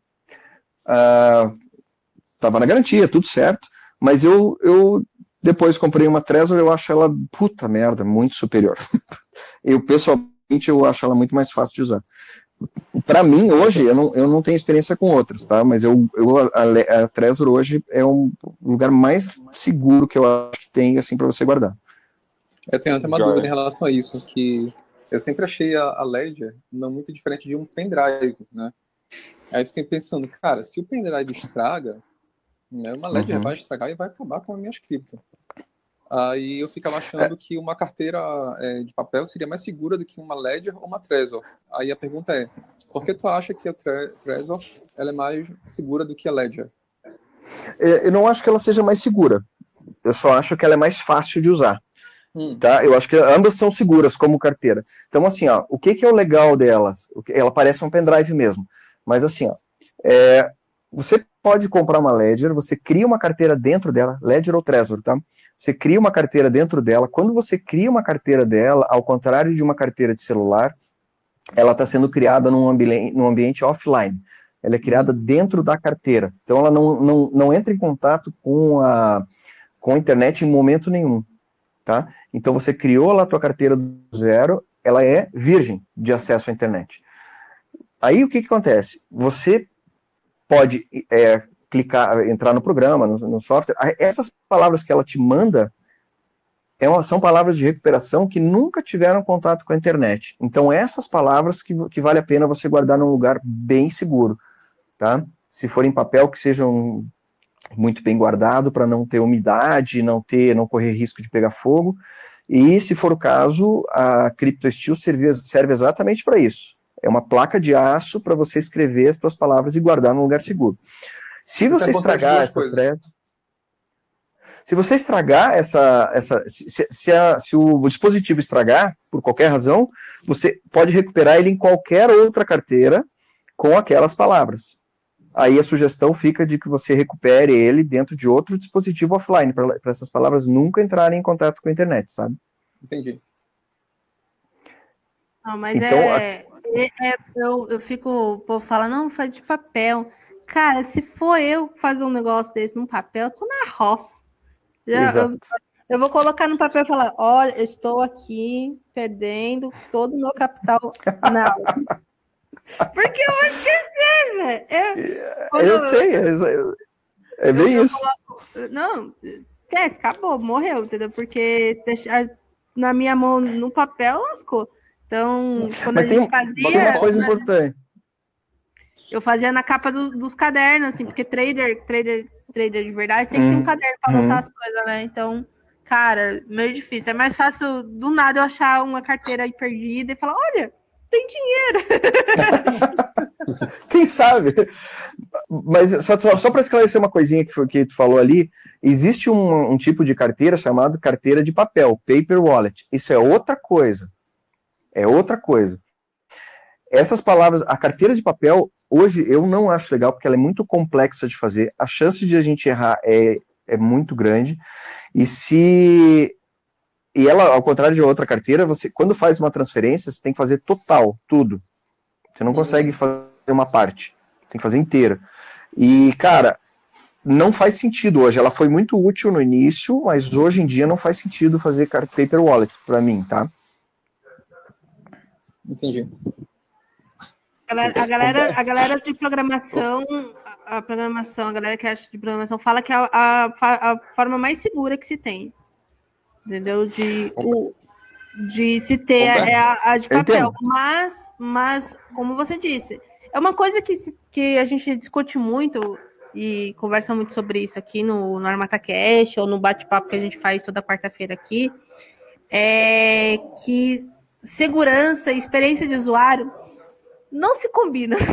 Estava uh, na garantia, tudo certo. Mas eu, eu depois comprei uma Trezor, eu acho ela, puta merda, muito superior. eu, pessoalmente, eu acho ela muito mais fácil de usar. Para mim, hoje, eu não, eu não tenho experiência com outras, tá? Mas eu, eu a, a Trezor hoje é um lugar mais seguro que eu acho que tem, assim, para você guardar. Eu tenho até uma dúvida em relação a isso, que eu sempre achei a, a Ledger não muito diferente de um pendrive, né? Aí fiquei pensando, cara, se o pendrive estraga, né? Uma LED uhum. vai estragar e vai acabar com as minhas cripto. Aí eu ficava achando é. que uma carteira é, de papel seria mais segura do que uma Ledger ou uma Trezor. Aí a pergunta é, por que tu acha que a Trezor ela é mais segura do que a Ledger? É, eu não acho que ela seja mais segura. Eu só acho que ela é mais fácil de usar. Hum. Tá? Eu acho que ambas são seguras como carteira. Então, assim, ó, o que, que é o legal delas? Ela parece um pendrive mesmo. Mas assim, ó, é, você pode comprar uma Ledger, você cria uma carteira dentro dela, Ledger ou Trezor, tá? Você cria uma carteira dentro dela. Quando você cria uma carteira dela, ao contrário de uma carteira de celular, ela está sendo criada num, ambi num ambiente offline. Ela é criada dentro da carteira. Então ela não, não, não entra em contato com a, com a internet em momento nenhum. Tá? Então você criou lá a tua carteira do zero, ela é virgem de acesso à internet. Aí o que, que acontece? Você pode é, clicar, entrar no programa, no, no, software, essas palavras que ela te manda é uma, são palavras de recuperação que nunca tiveram contato com a internet. Então, essas palavras que, que vale a pena você guardar num lugar bem seguro, tá? Se for em papel, que sejam muito bem guardado para não ter umidade, não ter, não correr risco de pegar fogo. E se for o caso, a CryptoSteel serve, serve exatamente para isso. É uma placa de aço para você escrever as suas palavras e guardar num lugar seguro. Se você estragar essa thread, se você estragar essa, essa se, se, a, se, o dispositivo estragar por qualquer razão, você pode recuperar ele em qualquer outra carteira com aquelas palavras. Aí a sugestão fica de que você recupere ele dentro de outro dispositivo offline, para essas palavras nunca entrarem em contato com a internet, sabe? Entendi. Não, mas então, é, a... é, é, eu, eu fico, o povo fala, não, faz de papel. Cara, se for eu fazer um negócio desse num papel, eu tô na roça. Já, eu, eu, vou colocar no papel e falar: olha, eu estou aqui perdendo todo o meu capital. Não. Porque eu vou esquecer, velho. É, eu, eu, sei, é, é bem isso. Coloco, não, esquece, acabou, morreu, entendeu? Porque se deixar na minha mão no papel, lascou. Então, quando Mas a gente tem, fazia. Uma coisa né, importante eu fazia na capa do, dos cadernos, assim, porque trader, trader, trader de verdade sempre hum, tem um hum, caderno para anotar hum. as coisas, né? Então, cara, meio difícil. É mais fácil do nada eu achar uma carteira aí perdida e falar: olha, tem dinheiro. Quem sabe? Mas só, só para esclarecer uma coisinha que, que tu falou ali, existe um, um tipo de carteira chamado carteira de papel, paper wallet. Isso é outra coisa. É outra coisa. Essas palavras, a carteira de papel, hoje eu não acho legal, porque ela é muito complexa de fazer, a chance de a gente errar é, é muito grande, e se. E ela, ao contrário de outra carteira, você, quando faz uma transferência, você tem que fazer total, tudo. Você não uhum. consegue fazer uma parte, tem que fazer inteira. E, cara, não faz sentido hoje. Ela foi muito útil no início, mas hoje em dia não faz sentido fazer paper wallet para mim, tá? Entendi. A galera, a galera de programação, a programação, a galera que acha de programação fala que é a, a, a forma mais segura que se tem. Entendeu? De, o, de se ter é a, a de papel. Mas, mas, como você disse, é uma coisa que, se, que a gente discute muito e conversa muito sobre isso aqui no, no ArmataCast ou no bate-papo que a gente faz toda quarta-feira aqui, é que segurança e experiência de usuário não se combina.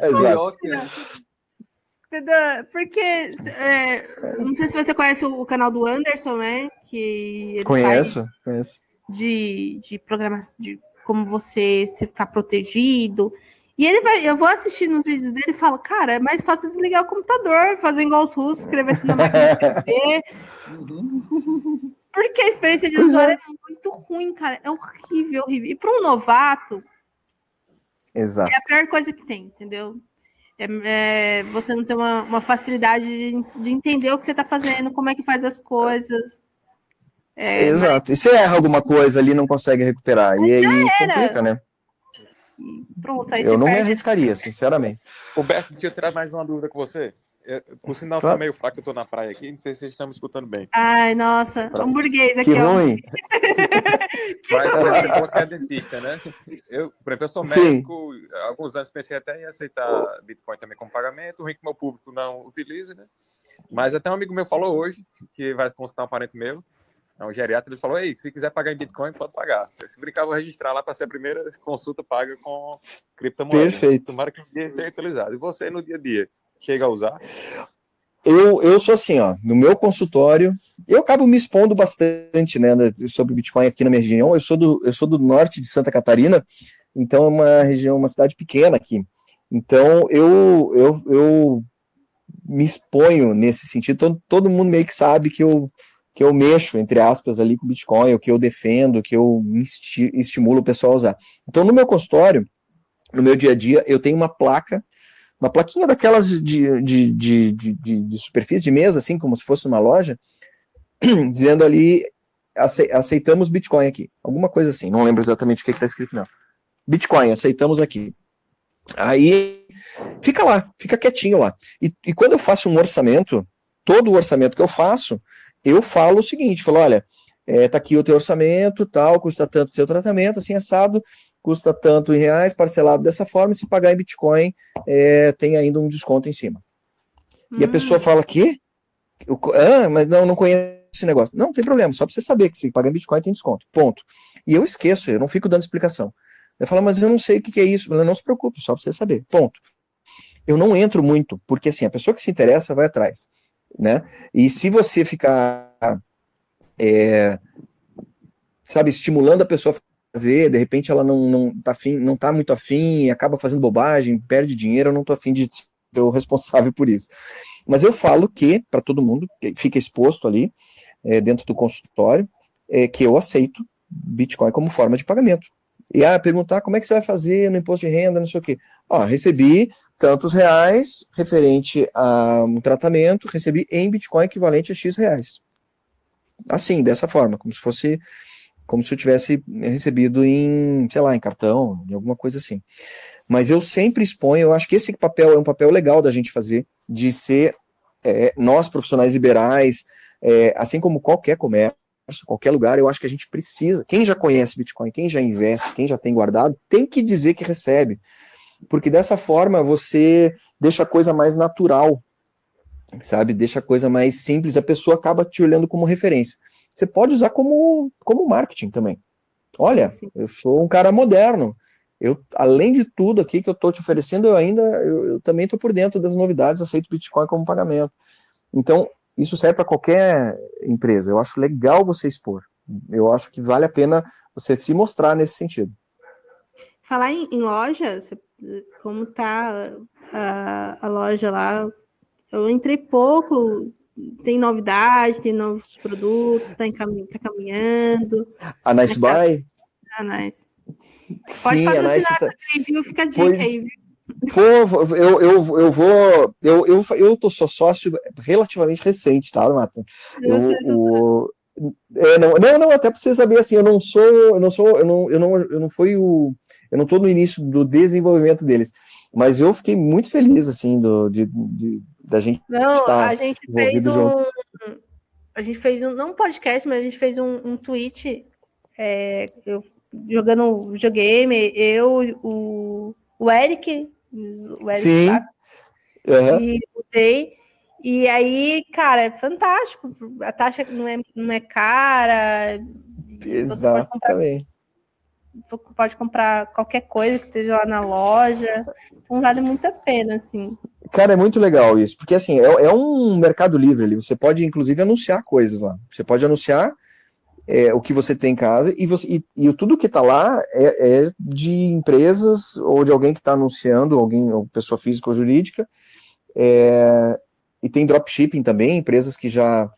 não se combina. Entendeu? Porque é, não sei se você conhece o, canal do Anderson, né? Que conheço, conheço. De, de programação, de como você se ficar protegido. E ele vai, eu vou assistir nos vídeos dele e falo, cara, é mais fácil desligar o computador, fazer igual os russos, escrever na máquina de escrever. Porque a experiência de usuário é. é. muito ruim, cara. É horrível, horrível. E para um novato, Exato. é a pior coisa que tem, entendeu? É, é, você não tem uma, uma facilidade de, de, entender o que você está fazendo, como é que faz as coisas. É, Exato. Mas... E você erra alguma coisa ali não consegue recuperar. Mas e aí era. complica, né? Pronto, aí Eu não perde. me arriscaria, sinceramente. Roberto, deixa eu tirar mais uma dúvida com você. É, o sinal tá meio fraco, eu tô na praia aqui, não sei se vocês estão me escutando bem. Ai, nossa, pra... hamburguês aqui, que ó. ruim. Mas você falou que é dentista, né? Eu, por exemplo, eu sou médico, Sim. alguns anos pensei até em aceitar Bitcoin também como pagamento, o ruim que meu público não utiliza, né? Mas até um amigo meu falou hoje, que vai consultar um parente meu, é um geriatra, ele falou, ei, se quiser pagar em Bitcoin, pode pagar. se brincar, vou registrar lá para ser a primeira consulta paga com criptomoeda. Perfeito. Tomara que um dia seja utilizado. E você, no dia a dia, chega a usar? Eu, eu sou assim, ó, no meu consultório, eu acabo me expondo bastante, né, sobre Bitcoin aqui na minha região. Eu sou do, eu sou do norte de Santa Catarina, então é uma região, uma cidade pequena aqui. Então eu, eu, eu me exponho nesse sentido. Todo, todo mundo meio que sabe que eu que eu mexo, entre aspas, ali com Bitcoin, o que eu defendo, o que eu esti estimulo o pessoal a usar. Então, no meu consultório, no meu dia a dia, eu tenho uma placa, uma plaquinha daquelas de, de, de, de, de superfície de mesa, assim, como se fosse uma loja, dizendo ali, aceitamos Bitcoin aqui. Alguma coisa assim, não lembro exatamente o que está escrito, não. Bitcoin, aceitamos aqui. Aí, fica lá, fica quietinho lá. E, e quando eu faço um orçamento, todo o orçamento que eu faço, eu falo o seguinte, falo, olha, é, tá aqui o teu orçamento, tal, custa tanto o teu tratamento, assim, assado, custa tanto em reais, parcelado dessa forma, e se pagar em Bitcoin, é, tem ainda um desconto em cima. Hum. E a pessoa hum. fala, que? Ah, mas não, não conheço esse negócio. Não, não tem problema, só para você saber que se pagar em Bitcoin tem desconto, ponto. E eu esqueço, eu não fico dando explicação. Eu falo, mas eu não sei o que, que é isso. Não, não se preocupe, só para você saber, ponto. Eu não entro muito, porque assim, a pessoa que se interessa vai atrás né? E se você ficar, é, sabe, estimulando a pessoa a fazer, de repente ela não, não, tá, afim, não tá muito afim, acaba fazendo bobagem, perde dinheiro, eu não tô afim de ser o responsável por isso. Mas eu falo que, para todo mundo que fica exposto ali, é, dentro do consultório, é, que eu aceito Bitcoin como forma de pagamento. E a ah, perguntar como é que você vai fazer no imposto de renda, não sei o quê. Ó, recebi tantos reais referente a um tratamento, recebi em Bitcoin equivalente a X reais. Assim, dessa forma, como se fosse como se eu tivesse recebido em, sei lá, em cartão, em alguma coisa assim. Mas eu sempre exponho, eu acho que esse papel é um papel legal da gente fazer, de ser é, nós profissionais liberais, é, assim como qualquer comércio, qualquer lugar, eu acho que a gente precisa. Quem já conhece Bitcoin, quem já investe, quem já tem guardado, tem que dizer que recebe porque dessa forma você deixa a coisa mais natural, sabe? Deixa a coisa mais simples, a pessoa acaba te olhando como referência. Você pode usar como, como marketing também. Olha, eu sou um cara moderno. Eu, além de tudo aqui que eu estou te oferecendo, eu ainda eu, eu também estou por dentro das novidades, aceito Bitcoin como pagamento. Então, isso serve para qualquer empresa. Eu acho legal você expor. Eu acho que vale a pena você se mostrar nesse sentido. Falar em, em loja, você como tá a, a loja lá. Eu entrei pouco, tem novidade, tem novos produtos, está tá caminhando. A Nice Buy? A Nice. Pode Sim, a Nice tá... viu? Fica a dica pois... aí, viu? Pô, eu, eu, eu vou. Eu, eu, eu tô só sócio relativamente recente, tá, Mata? Eu, eu, é, não, não, não, até pra você saber assim, eu não sou, eu não sou, eu não, eu não, eu não fui o eu não estou no início do desenvolvimento deles, mas eu fiquei muito feliz, assim, do, de, de da gente não, estar a gente fez um, junto. a gente fez um, não um podcast, mas a gente fez um, um tweet, é, eu, jogando videogame, eu, o, o Eric, o Eric Sim. Tá? Uhum. e o Day, e aí, cara, é fantástico. A taxa não é, não é cara. Exatamente pode comprar qualquer coisa que esteja lá na loja. Então vale muito a pena, assim. Cara, é muito legal isso, porque assim, é, é um mercado livre ali. Você pode, inclusive, anunciar coisas lá. Você pode anunciar é, o que você tem em casa e, você, e, e tudo que está lá é, é, de empresas ou de alguém que está anunciando, alguém, ou pessoa física ou jurídica. É, e tem dropshipping também, empresas que já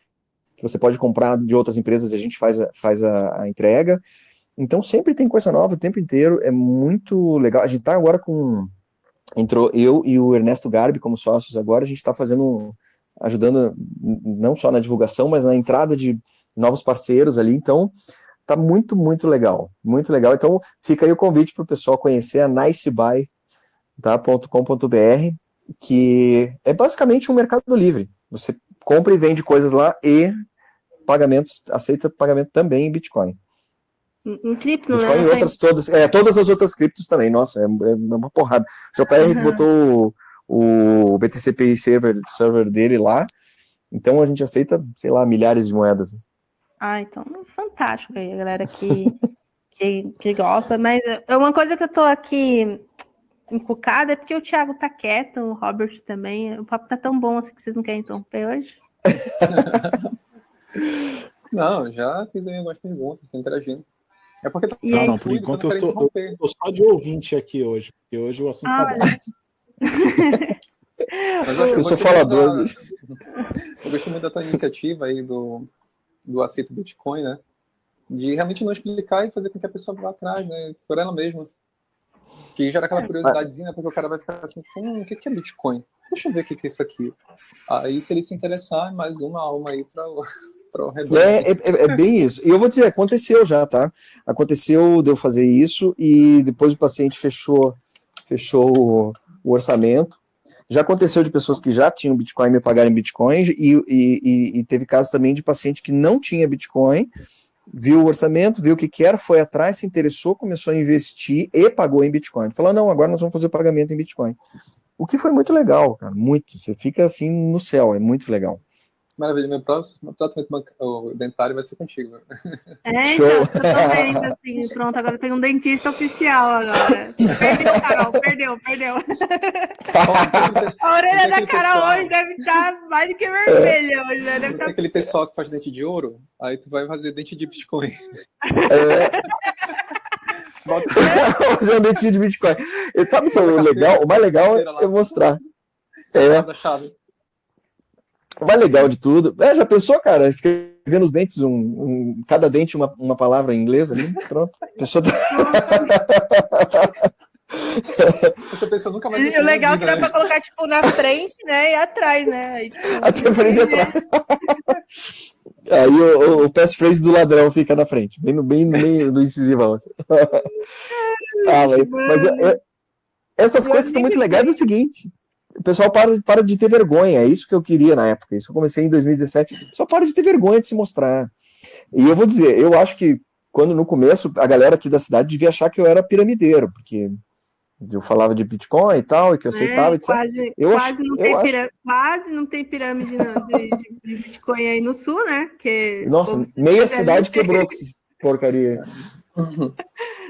que você pode comprar de outras empresas e a gente faz, faz a, a entrega. Então sempre tem coisa nova o tempo inteiro, é muito legal. A gente tá agora com. Entrou eu e o Ernesto Garbi como sócios agora, a gente está fazendo, ajudando não só na divulgação, mas na entrada de novos parceiros ali. Então tá muito, muito legal. Muito legal. Então fica aí o convite para o pessoal conhecer a nicebuy.com.br. que é basicamente um mercado livre. Você compra e vende coisas lá e pagamentos, aceita pagamento também em Bitcoin. Em cripto, Bitcoin né? e outras todas, é, todas as outras criptos também, nossa, é, é uma porrada. O JR uhum. botou o, o BTCPI server, server dele lá, então a gente aceita, sei lá, milhares de moedas. Ah, então fantástico aí, a galera que, que, que gosta, mas é uma coisa que eu tô aqui encucada é porque o Thiago tá quieto, o Robert também. O papo tá tão bom assim que vocês não querem interromper hoje. não, já fiz aí algumas perguntas, interagindo. É porque tá não, não, por enquanto eu tô, eu tô, só de ouvinte aqui hoje, porque hoje o assunto tá ah, tá bom. Mas eu, eu sou falador. Da... Eu gostei muito da tua iniciativa aí do, do Aceito Bitcoin, né? De realmente não explicar e fazer com que a pessoa vá atrás, né? Por ela mesma. Que gera aquela é. curiosidadezinha, porque o cara vai ficar assim, hum, o que é Bitcoin? Deixa eu ver o que é isso aqui. Aí, se ele se interessar, mais uma alma aí para o é, é, é, é, bem isso. E eu vou dizer, aconteceu já, tá? Aconteceu de eu fazer isso e depois o paciente fechou, fechou o, o orçamento. Já aconteceu de pessoas que já tinham Bitcoin me pagarem Bitcoin e, e, e, teve casos também de paciente que não tinha Bitcoin viu o orçamento, viu o que, que era, foi atrás, se interessou, começou a investir e pagou em Bitcoin. Falou, não, agora nós vamos fazer o pagamento em Bitcoin. O que foi muito legal, cara, muito. Você fica assim no céu, é muito legal. Maravilha, meu próximo tratamento dentário vai ser contigo. É, Show. então, eu tô vendo, assim, pronto, agora tem um dentista oficial agora. Perdeu, Carol, perdeu, perdeu. A orelha da Carol pessoal... hoje deve estar tá mais do que vermelha hoje, né? Deve tá... aquele pessoal que faz dente de ouro, aí tu vai fazer dente de Bitcoin. É. fazer um dentinho de Bitcoin. E sabe o que é o legal? O mais legal é eu mostrar. É. Mais legal de tudo. É, já pensou, cara? Escrever nos dentes um, um, cada dente uma, uma palavra em inglês ali? Pronto. A pessoa. Tá- Essa pessoa nunca mais. E o legal é que dá né? pra colocar, tipo, na frente, né? E atrás, né? Aí, tipo, Até frente e atrás. Aí o, o, o passphrase do ladrão fica na frente, bem no, bem no meio do incisivão. ah, mas, mas é, é, essas coisas estão muito legais é o seguinte o pessoal para, para de ter vergonha. É isso que eu queria na época. Isso eu comecei em 2017. Só para de ter vergonha de se mostrar. E eu vou dizer, eu acho que quando no começo a galera aqui da cidade devia achar que eu era piramideiro, porque eu falava de Bitcoin e tal, e que eu aceitava. É, quase, eu quase, acho, não tem acho... quase não tem pirâmide não, de, de, Bitcoin aí no sul, né? Que, Nossa, meia cidade quebrou com essa porcaria.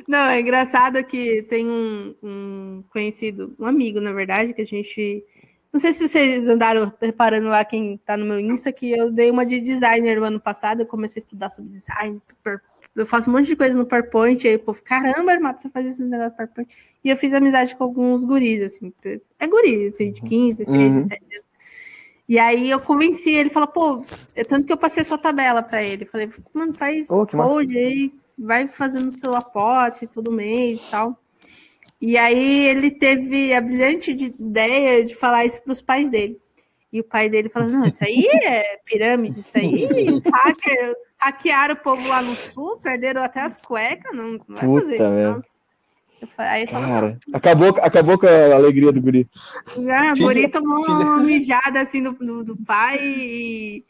Não, é engraçado que tem um, um, conhecido, um amigo, na verdade, que a gente. Não sei se vocês andaram reparando lá quem tá no meu Insta, que eu dei uma de designer no ano passado, eu comecei a estudar sobre design, eu faço um monte de coisa no PowerPoint, aí o povo, caramba, Armato, você faz esse negócio no PowerPoint. E eu fiz amizade com alguns guris, assim, é guri, assim, de 15, 16, uhum. 17 anos. E aí eu convenci ele, falou, pô, é tanto que eu passei a sua tabela para ele. Falei, mano, faz oh, code aí, vai fazendo seu aporte todo mês e tal. E aí ele teve a brilhante ideia de falar isso para os pais dele. E o pai dele falou: não, isso aí é pirâmide, isso aí, os hackers hackearam o povo lá no sul, perderam até as cuecas, não, não vai Puta fazer isso, não. Aí Cara, acabou, acabou com a alegria do guri. Ah, o guri tomou uma mijada assim do, do, do pai e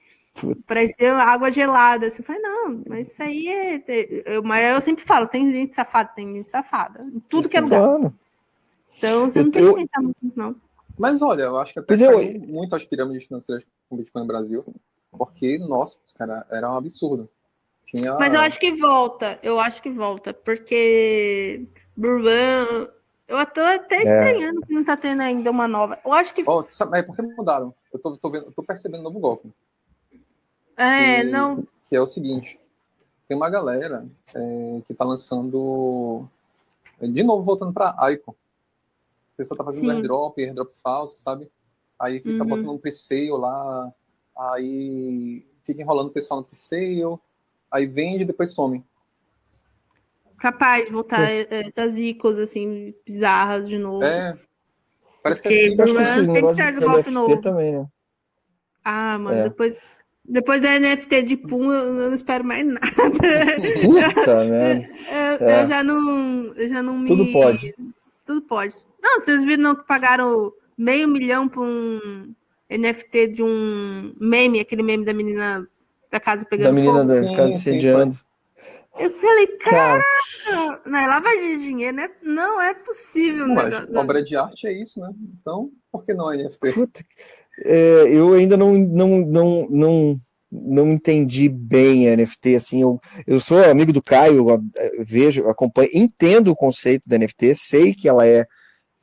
Parecia água gelada. Assim, eu falei, não, mas isso aí é. Eu, mas eu sempre falo, tem gente safada, tem gente safada. Tudo que é lugar. Então você eu, não tem eu, que pensar muito nisso, não. Mas olha, eu acho que até eu... muito as pirâmides financeiras com Bitcoin no Brasil, porque, nossa, cara, era um absurdo. Tinha... Mas eu acho que volta, eu acho que volta, porque Burban, eu tô até é. estranhando é. que não tá tendo ainda uma nova. Eu acho que. Oh, sabe, é porque mudaram. Eu tô, tô, vendo, eu tô percebendo um novo golpe. É, que, não. Que é o seguinte: tem uma galera é, que tá lançando. De novo, voltando para ICO. A pessoa tá fazendo Sim. airdrop, airdrop falso, sabe? Aí fica uhum. botando um pre-sale lá, aí fica enrolando o pessoal no pre-sale, aí vende e depois some. Capaz de voltar essas icos assim, bizarras de novo. É. Parece Porque que é assim. sempre traz golpe novo. Também, né? Ah, mano, é. depois depois da NFT de Pum, eu não espero mais nada. Puta, né? Eu, é. eu, já não, eu já não me. Tudo pode. Tudo pode. Não, vocês viram que pagaram meio milhão para um NFT de um meme, aquele meme da menina da casa pegando Da menina da sim, casa incendiando. Eu falei, cara, não é lavagem de dinheiro, né? Não é possível. Mas obra de arte é isso, né? Então, por que não NFT? Puta, é, eu ainda não, não, não, não, não entendi bem a NFT, assim, eu, eu sou amigo do Caio, vejo, acompanho, entendo o conceito da NFT, sei que ela é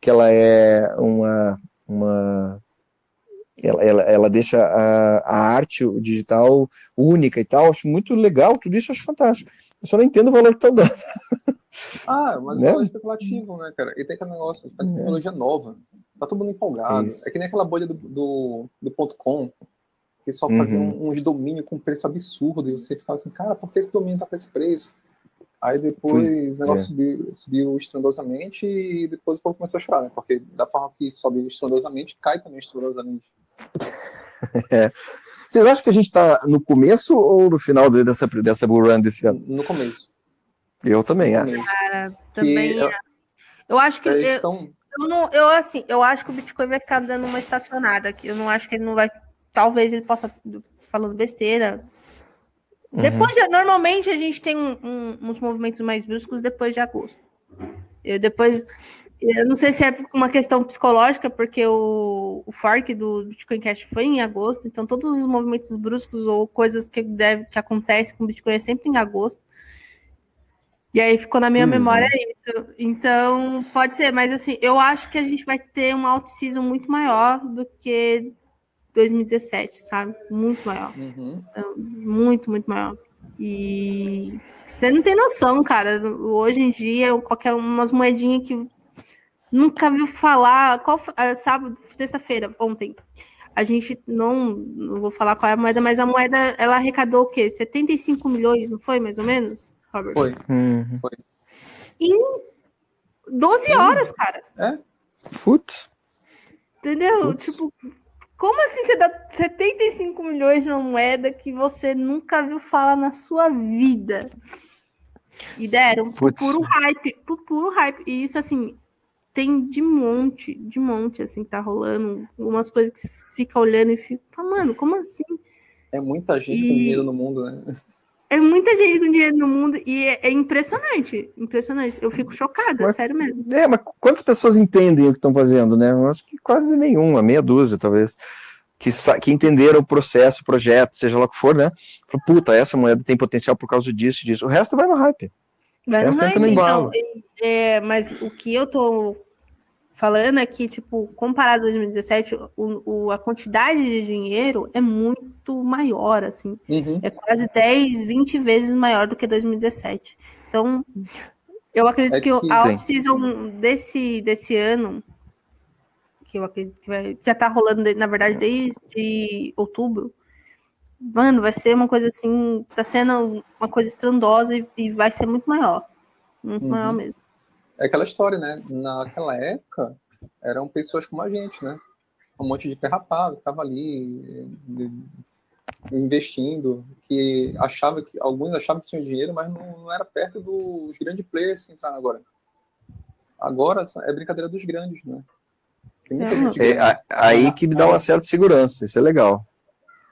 que ela é uma, uma ela, ela, ela deixa a, a arte o digital única e tal, acho muito legal, tudo isso acho fantástico. Eu só não entendo o valor que estão dando. Ah, mas né? é especulativo, né, cara? E tem aquele negócio, é tecnologia nova, tá todo mundo empolgado. Isso. É que nem aquela bolha do, do, do ponto .com, que só fazia uhum. uns domínios com preço absurdo, e você ficava assim, cara, por que esse domínio tá com esse preço? Aí depois o negócio é. subiu, subiu estrondosamente e depois o povo começou a chorar, né? Porque da forma que sobe estrondosamente, cai também estrondosamente. É. Vocês acham que a gente está no começo ou no final dessa, dessa bull run desse ano? No começo. Eu também no acho. Cara, também eu, eu acho que. Eu, estão... eu, não, eu, assim, eu acho que o Bitcoin vai ficar dando uma estacionada aqui. Eu não acho que ele não vai. Talvez ele possa, falando besteira, Uhum. Depois, de, normalmente, a gente tem um, um, uns movimentos mais bruscos depois de agosto. Eu depois, eu não sei se é uma questão psicológica, porque o, o fork do Bitcoin Cash foi em agosto, então todos os movimentos bruscos ou coisas que, deve, que acontecem com o Bitcoin é sempre em agosto. E aí ficou na minha uhum. memória isso. Então, pode ser, mas assim, eu acho que a gente vai ter um out-season muito maior do que 2017, sabe? Muito maior. Uhum. Então, muito, muito maior. E você não tem noção, cara. Hoje em dia, qualquer umas moedinhas que nunca viu falar. Qual ah, sábado, sexta-feira, ontem. A gente não, não vou falar qual é a moeda, mas a moeda ela arrecadou o quê? 75 milhões, não foi mais ou menos, Robert? Foi. Uhum. foi. Em 12 horas, cara. É? Putz. Entendeu? Putz. Tipo, como assim você dá 75 milhões numa moeda que você nunca viu falar na sua vida? E deram por puro hype, por puro hype. E isso, assim, tem de monte, de monte, assim, tá rolando. Umas coisas que você fica olhando e fica, mano, como assim? É muita gente e... com dinheiro no mundo, né? É muita gente com dinheiro no mundo e é, é impressionante. Impressionante. Eu fico chocada, mas, sério mesmo. É, mas quantas pessoas entendem o que estão fazendo, né? Eu acho que quase nenhuma, meia dúzia, talvez. Que, que entenderam o processo, o projeto, seja lá o que for, né? Puta, essa moeda tem potencial por causa disso e disso. O resto vai no hype. Vai no hype, então, é, mas o que eu tô falando é que, tipo, comparado a 2017, o, o, a quantidade de dinheiro é muito maior, assim. Uhum. É quase 10, 20 vezes maior do que 2017. Então, eu acredito é que, que a off-season desse, desse ano, que eu acredito que vai, já tá rolando, na verdade, desde outubro, mano, vai ser uma coisa assim, tá sendo uma coisa estrondosa e, e vai ser muito maior. Muito uhum. maior mesmo. É aquela história, né? Naquela época, eram pessoas como a gente, né? Um monte de perrapado que tava ali investindo, que achava que alguns achavam que tinham dinheiro, mas não, não era perto dos grandes players que entraram agora. Agora é brincadeira dos grandes, né? É, aí que me dá uma certa segurança, isso é legal.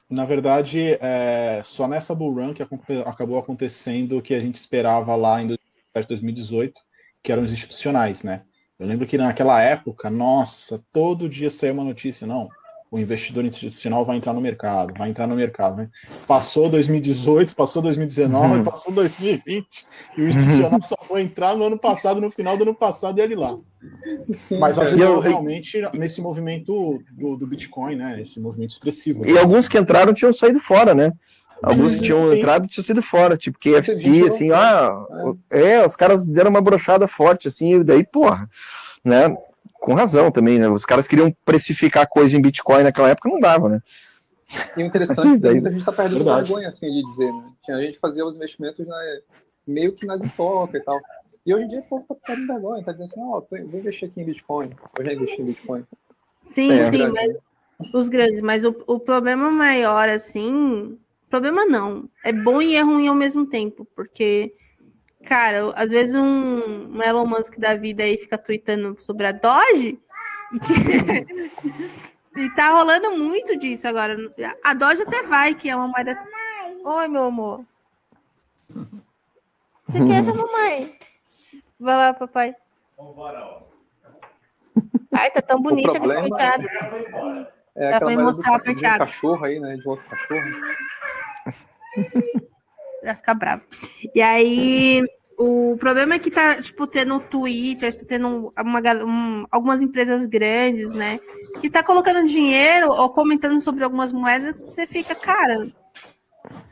Na verdade, é, só nessa bull run que acabou acontecendo o que a gente esperava lá em 2018, que eram os institucionais, né? Eu lembro que naquela época, nossa, todo dia saía uma notícia, não, o investidor institucional vai entrar no mercado, vai entrar no mercado, né? Passou 2018, passou 2019, uhum. passou 2020, e o institucional uhum. só foi entrar no ano passado, no final do ano passado, e ele lá. Sim, Mas ajudou realmente nesse movimento do, do Bitcoin, né? Esse movimento expressivo. Né? E alguns que entraram tinham saído fora, né? Alguns que tinham sim. entrado tinham sido fora, tipo KFC, assim, ah, é. é, os caras deram uma brochada forte, assim, e daí, porra, né? Com razão também, né? Os caras queriam precificar coisa em Bitcoin naquela época, não dava, né? E o interessante é que muita gente tá perdendo Verdade. vergonha, assim, de dizer, né? Tinha gente que fazia os investimentos né, meio que nas hipócritas e tal. E hoje em dia o povo tá perdendo vergonha, tá dizendo assim, ó, oh, vou investir aqui em Bitcoin, vou já investir em Bitcoin. Sim, é, sim, mas os grandes, mas o, o problema maior, assim, Problema não. É bom e é ruim ao mesmo tempo, porque, cara, às vezes um, um Elon Musk da vida aí fica tweetando sobre a Doge, E, que... e tá rolando muito disso agora. A Doge até vai, que é uma moeda. Oi, meu amor. Você quer da mamãe? Vai lá, papai. Ai, tá tão bonita essa. É Dá pra mostrar do, de um cachorro aí, né? De outro cachorro. Vai ficar bravo. E aí, o problema é que tá, tipo, tendo Twitter, tá tendo uma, um, algumas empresas grandes, né? Que tá colocando dinheiro ou comentando sobre algumas moedas, você fica, cara.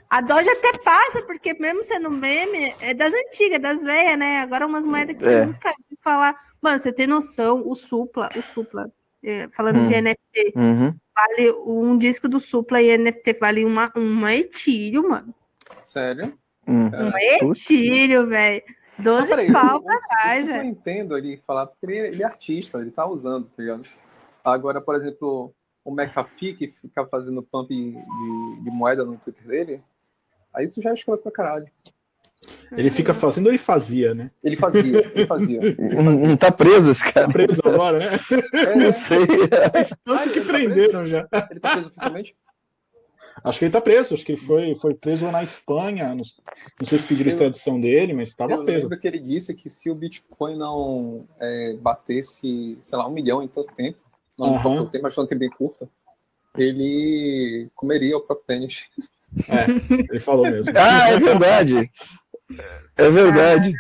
A Doge até passa, porque mesmo sendo meme, é das antigas, das velhas, né? Agora umas moedas que é. você nunca viu falar. Mano, você tem noção, o Supla, o Supla, falando hum. de NFT, uhum. vale um disco do Supla e NFT vale uma, uma etílio, mano. Sério? Hum. Um etílio, velho. 12 peraí, pau pra trás, velho. Eu entendo ele falar, porque ele, ele, é artista, ele tá usando, tá ligado? Agora, por exemplo, o McAfee, que fica fazendo pump de, de moeda no Twitter dele, aí isso já é escroto pra caralho. Ele fica fazendo ou ele fazia, né? Ele fazia, ele fazia. Ele fazia. Não tá preso esse cara. Tá preso agora, né? É, não sei. Tanto que tá prenderam preso? já. Ele tá preso oficialmente? Acho que ele tá preso, acho que ele foi, foi preso na Espanha. Não, não sei se pediram eu, extradição dele, mas estava preso. Eu lembro que ele disse que se o Bitcoin não é, batesse, sei lá, um milhão em tanto tempo, não uhum. pouco tempo, mas um tempo bem curto, ele comeria o próprio pênis. É, ele falou mesmo. ah, é verdade. É verdade.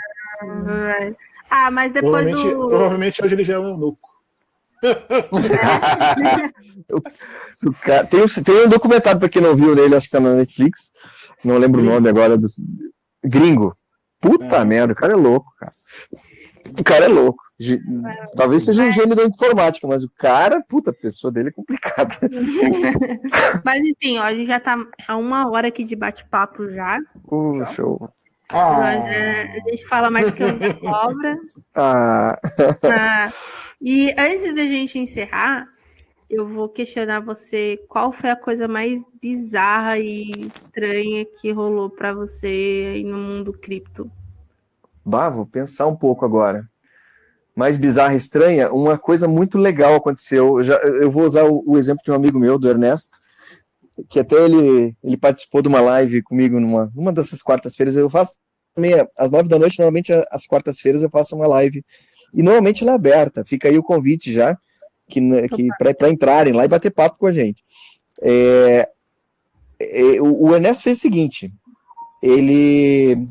Ah, mas depois provavelmente, do. Provavelmente hoje ele já é um eunuco. o, o cara, tem, um, tem um documentário para quem não viu dele, acho que tá na Netflix. Não lembro o nome agora. Do, gringo. Puta é. merda, o cara é louco, cara. O cara é louco. Talvez seja um gênio da informática, mas o cara, puta, a pessoa dele é complicada. mas enfim, ó, a gente já tá há uma hora aqui de bate-papo já. Uh, show. Ah. A gente fala mais do que uma cobra. Ah. ah. E antes da gente encerrar, eu vou questionar você qual foi a coisa mais bizarra e estranha que rolou para você aí no mundo cripto. Bah, vou pensar um pouco agora. Mais bizarra e estranha, uma coisa muito legal aconteceu. Eu, já, eu vou usar o, o exemplo de um amigo meu, do Ernesto, que até ele, ele participou de uma live comigo numa, numa dessas quartas-feiras. Eu faço meia, às nove da noite, normalmente às quartas-feiras eu faço uma live. E normalmente ela é aberta. Fica aí o convite já que, né, que para entrarem lá e bater papo com a gente. É, é, o, o Ernesto fez o seguinte: ele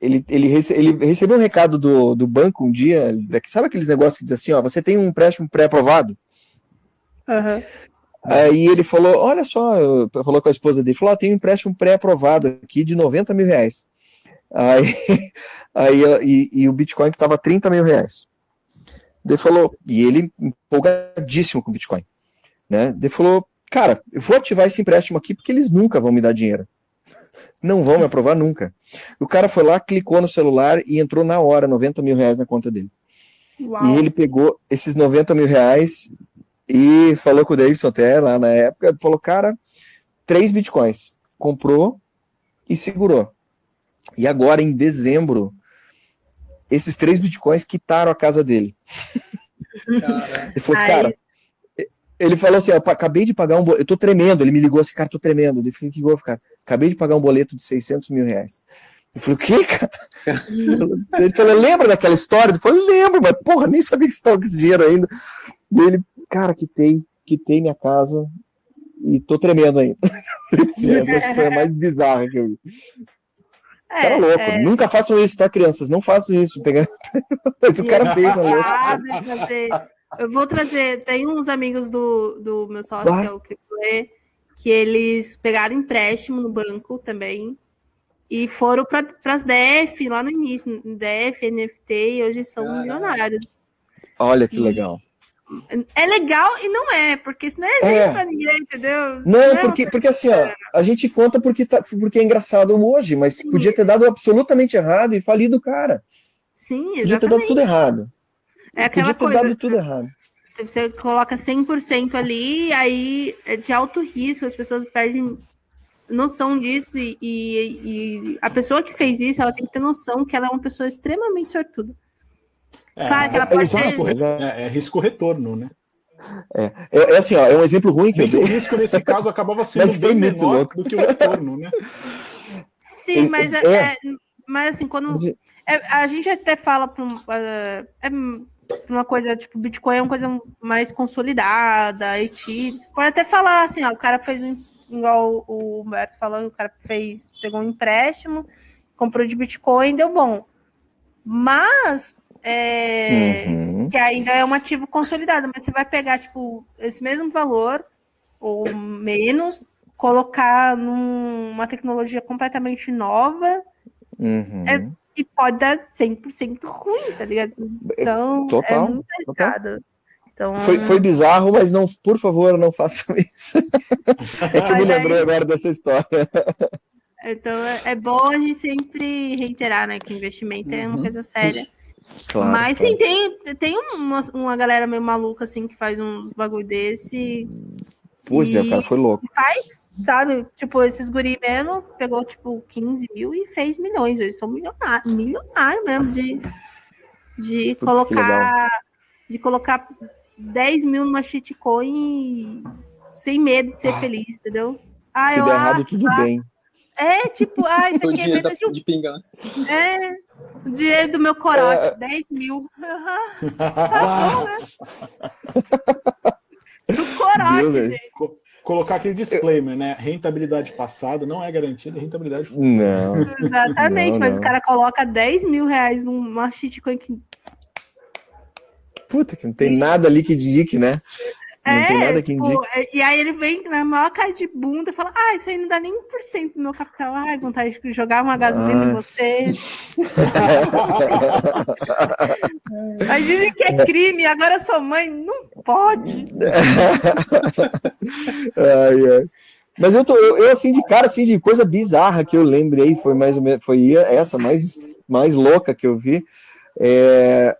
ele, ele, rece, ele recebeu um recado do, do banco um dia, sabe aqueles negócios que diz assim, ó, você tem um empréstimo pré-aprovado? Uhum. Aí ele falou, olha só, falou com a esposa dele, falou, oh, tem um empréstimo pré-aprovado aqui de 90 mil reais. Aí, aí e, e o Bitcoin que estava 30 mil reais. Ele falou, e ele empolgadíssimo com o Bitcoin. Né? Ele falou, cara, eu vou ativar esse empréstimo aqui porque eles nunca vão me dar dinheiro. Não vão me aprovar nunca. O cara foi lá, clicou no celular e entrou na hora 90 mil reais na conta dele. Uau. E ele pegou esses 90 mil reais e falou com o Davidson até lá na época, falou, cara, três bitcoins. Comprou e segurou. E agora, em dezembro, esses três bitcoins quitaram a casa dele. ele falou, cara, ele falou assim: ó, acabei de pagar um boleto, eu tô tremendo. Ele me ligou assim, cara, tô tremendo. Eu falei, que vou ficar? Acabei de pagar um boleto de 600 mil reais. Eu falei, o quê, cara? ele falou, lembra daquela história? Eu falei, lembro, mas porra, nem sabia que você estava com esse dinheiro ainda. E ele, cara, quitei, quitei minha casa e tô tremendo ainda. Essa foi a mais bizarra que eu vi. É, cara louco, é... nunca façam isso, tá, crianças? Não façam isso. Pegar... Mas o cara fez, né? Eu vou trazer, tem uns amigos do, do meu sócio, que é o Cricolê, que eles pegaram empréstimo no banco também e foram para as DF lá no início, DF, NFT, e hoje são Caramba. milionários. Olha que e, legal. É legal e não é, porque isso não é exemplo é. pra ninguém, entendeu? Não, não é porque, porque assim, ó, a gente conta porque, tá, porque é engraçado hoje, mas Sim. podia ter dado absolutamente errado e falido o cara. Sim, exatamente. Podia ter dado tudo errado. É aquela podia ter coisa, dado tudo errado. Você coloca 100% ali, aí é de alto risco, as pessoas perdem noção disso e, e, e, a pessoa que fez isso, ela tem que ter noção que ela é uma pessoa extremamente sortuda. É, claro que ela pode é, ser... é, é risco retorno, né? É, é, é, assim, ó, é um exemplo ruim que eu dei. O risco nesse caso acabava sendo bem menor louco. do que o retorno, né? Sim, mas é, é, mas assim, quando é, a gente até fala para um, é, uma coisa tipo Bitcoin é uma coisa mais consolidada, e pode até falar assim, ó, o cara fez um igual o Humberto falou, o cara fez, pegou um empréstimo, comprou de Bitcoin, deu bom. Mas é, uhum. que ainda é um ativo consolidado, mas você vai pegar tipo esse mesmo valor ou menos, colocar numa tecnologia completamente nova uhum. é, e pode dar 100% ruim, tá ligado? Então, é total, é muito total. Então... Foi, foi bizarro, mas não, por favor, não façam isso. é que me lembrou aí... agora dessa história. Então é, é bom a gente sempre reiterar, né, que investimento uhum. é uma uhum. coisa séria. Claro, Mas sim, tem, tem uma, uma galera meio maluca assim que faz uns bagulho desse. Pois é, o cara foi louco. Faz, sabe? Tipo, esses guri mesmo pegou tipo 15 mil e fez milhões. Eles são milionários, milionários mesmo de, de Putz, colocar. De colocar 10 mil numa shitcoin sem medo de ser ah. feliz, entendeu? Ah, Se der errado, tudo ah, bem. É, tipo, ah, isso aqui é venda de... de pinga, né? É, o dinheiro do meu corote, é... 10 mil. Ah, né? Do corote, Deus, gente. Colocar aquele disclaimer, né? Rentabilidade passada não é garantida, rentabilidade futura. Não. Exatamente, não, mas não. o cara coloca 10 mil reais numa shitcoin que puta, que não tem nada ali que indique, né? Não é, tem nada que indique. Pô, e aí ele vem na maior cara de bunda e fala: Ah, isso aí não dá nem 1% do meu capital. Ai, vontade de jogar uma gasolina ah, em você. Mas dizem que é crime, agora sua mãe não pode. ai, ai. Mas eu tô, eu, eu, assim, de cara, assim, de coisa bizarra que eu lembrei, foi mais ou menos, foi essa mais, mais louca que eu vi. É,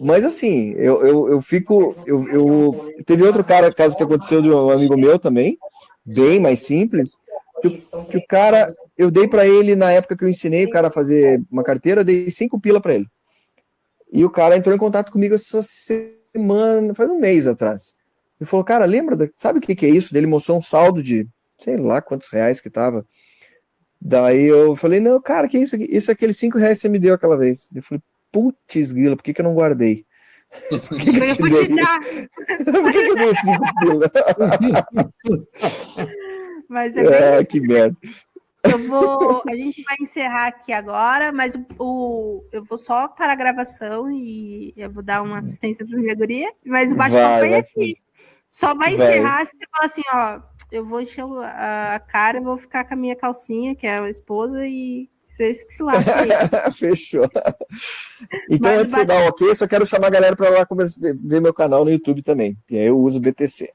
mas assim, eu, eu, eu fico. Eu, eu, Teve outro cara, caso que aconteceu de um amigo meu também, bem mais simples, que, que o cara. Eu dei para ele, na época que eu ensinei o cara a fazer uma carteira, dei cinco pila para ele. E o cara entrou em contato comigo essa semana, faz um mês atrás. Ele falou, cara, lembra, da, sabe o que, que é isso? Ele mostrou um saldo de sei lá quantos reais que tava. Daí eu falei, não, cara, que é isso aqui? Isso é aqueles cinco reais que você me deu aquela vez. Eu falei, putz, grila, por que, que eu não guardei? Por que, que eu, vou te dar. por que, que eu dei cinco pila? Mas é, é que merda. Eu vou. A gente vai encerrar aqui agora, mas o, o eu vou só para a gravação e eu vou dar uma assistência para a guria, mas o bate-papo é aqui. Só vai, vai encerrar se você falar assim, ó, eu vou encher a cara, eu vou ficar com a minha calcinha, que é a esposa, e vocês que se lasquem. Fechou. Então, Mas antes de você dar um ok, só quero chamar a galera para lá ver meu canal no YouTube também. E aí eu uso BTC.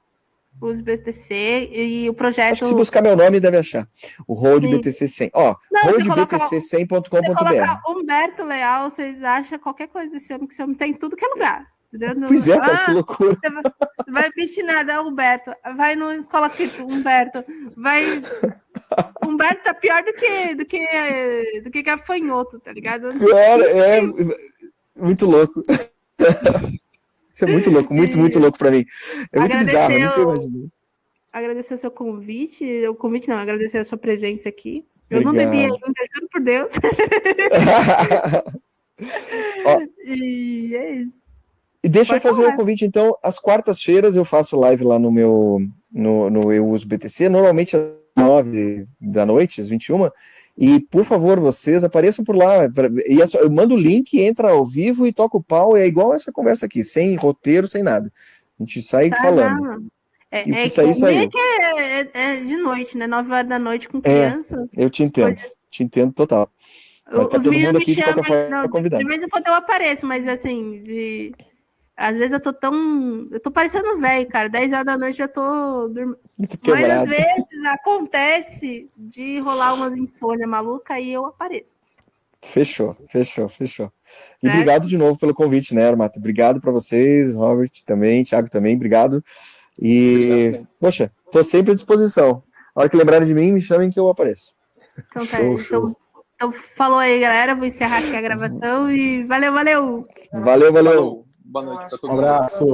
Uso BTC e o projeto. Acho que se buscar meu nome, deve achar. O Road BTC 100. Ó, roadbtc100.com.br. Humberto Leal, vocês acham qualquer coisa desse homem, que esse homem tem em tudo que é lugar. Entendeu? Pois é, ah, que loucura. Vai pedir nada, Humberto. Vai no escola Humberto. Vai. Humberto tá pior do que do que do que gafanhoto, tá ligado? Cara, é muito louco. Isso é muito louco, muito, muito louco para mim. É muito bizarro, eu Agradecer o seu convite, o convite não, agradecer a sua presença aqui. Eu Obrigado. não bebi ainda, juro por Deus. e é isso. E deixa Pode eu fazer o um convite, então, às quartas-feiras eu faço live lá no meu, no, no Eu Uso BTC, normalmente às nove da noite, às 21, e, por favor, vocês apareçam por lá. E é só, eu mando o link, entra ao vivo e toca o pau, é igual essa conversa aqui, sem roteiro, sem nada. A gente sai tá, falando. É, e é, sair, saiu. É, é, é, de noite, né? Nove horas da noite com é, crianças. eu te entendo, Pode... te entendo total. Mas tá Os todo mundo aqui chamam, de qualquer forma convidado. De vez em quando eu apareço, mas assim, de às vezes eu tô tão. Eu tô parecendo velho, cara. 10 horas da noite já tô dormindo. Mas às vezes acontece de rolar umas insônia maluca e eu apareço. Fechou, fechou, fechou. E obrigado de novo pelo convite, né, Armata? Obrigado para vocês, Robert também, Thiago também, obrigado. E, obrigado. poxa, tô sempre à disposição. A hora que lembrarem de mim, me chamem que eu apareço. Então tá, show, show. Então, então falou aí, galera. Vou encerrar aqui a gravação e valeu, valeu. Valeu, valeu. Boa noite para todo mundo. Um abraço.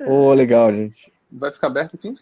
Ô, oh, legal, gente. Vai ficar aberto aqui?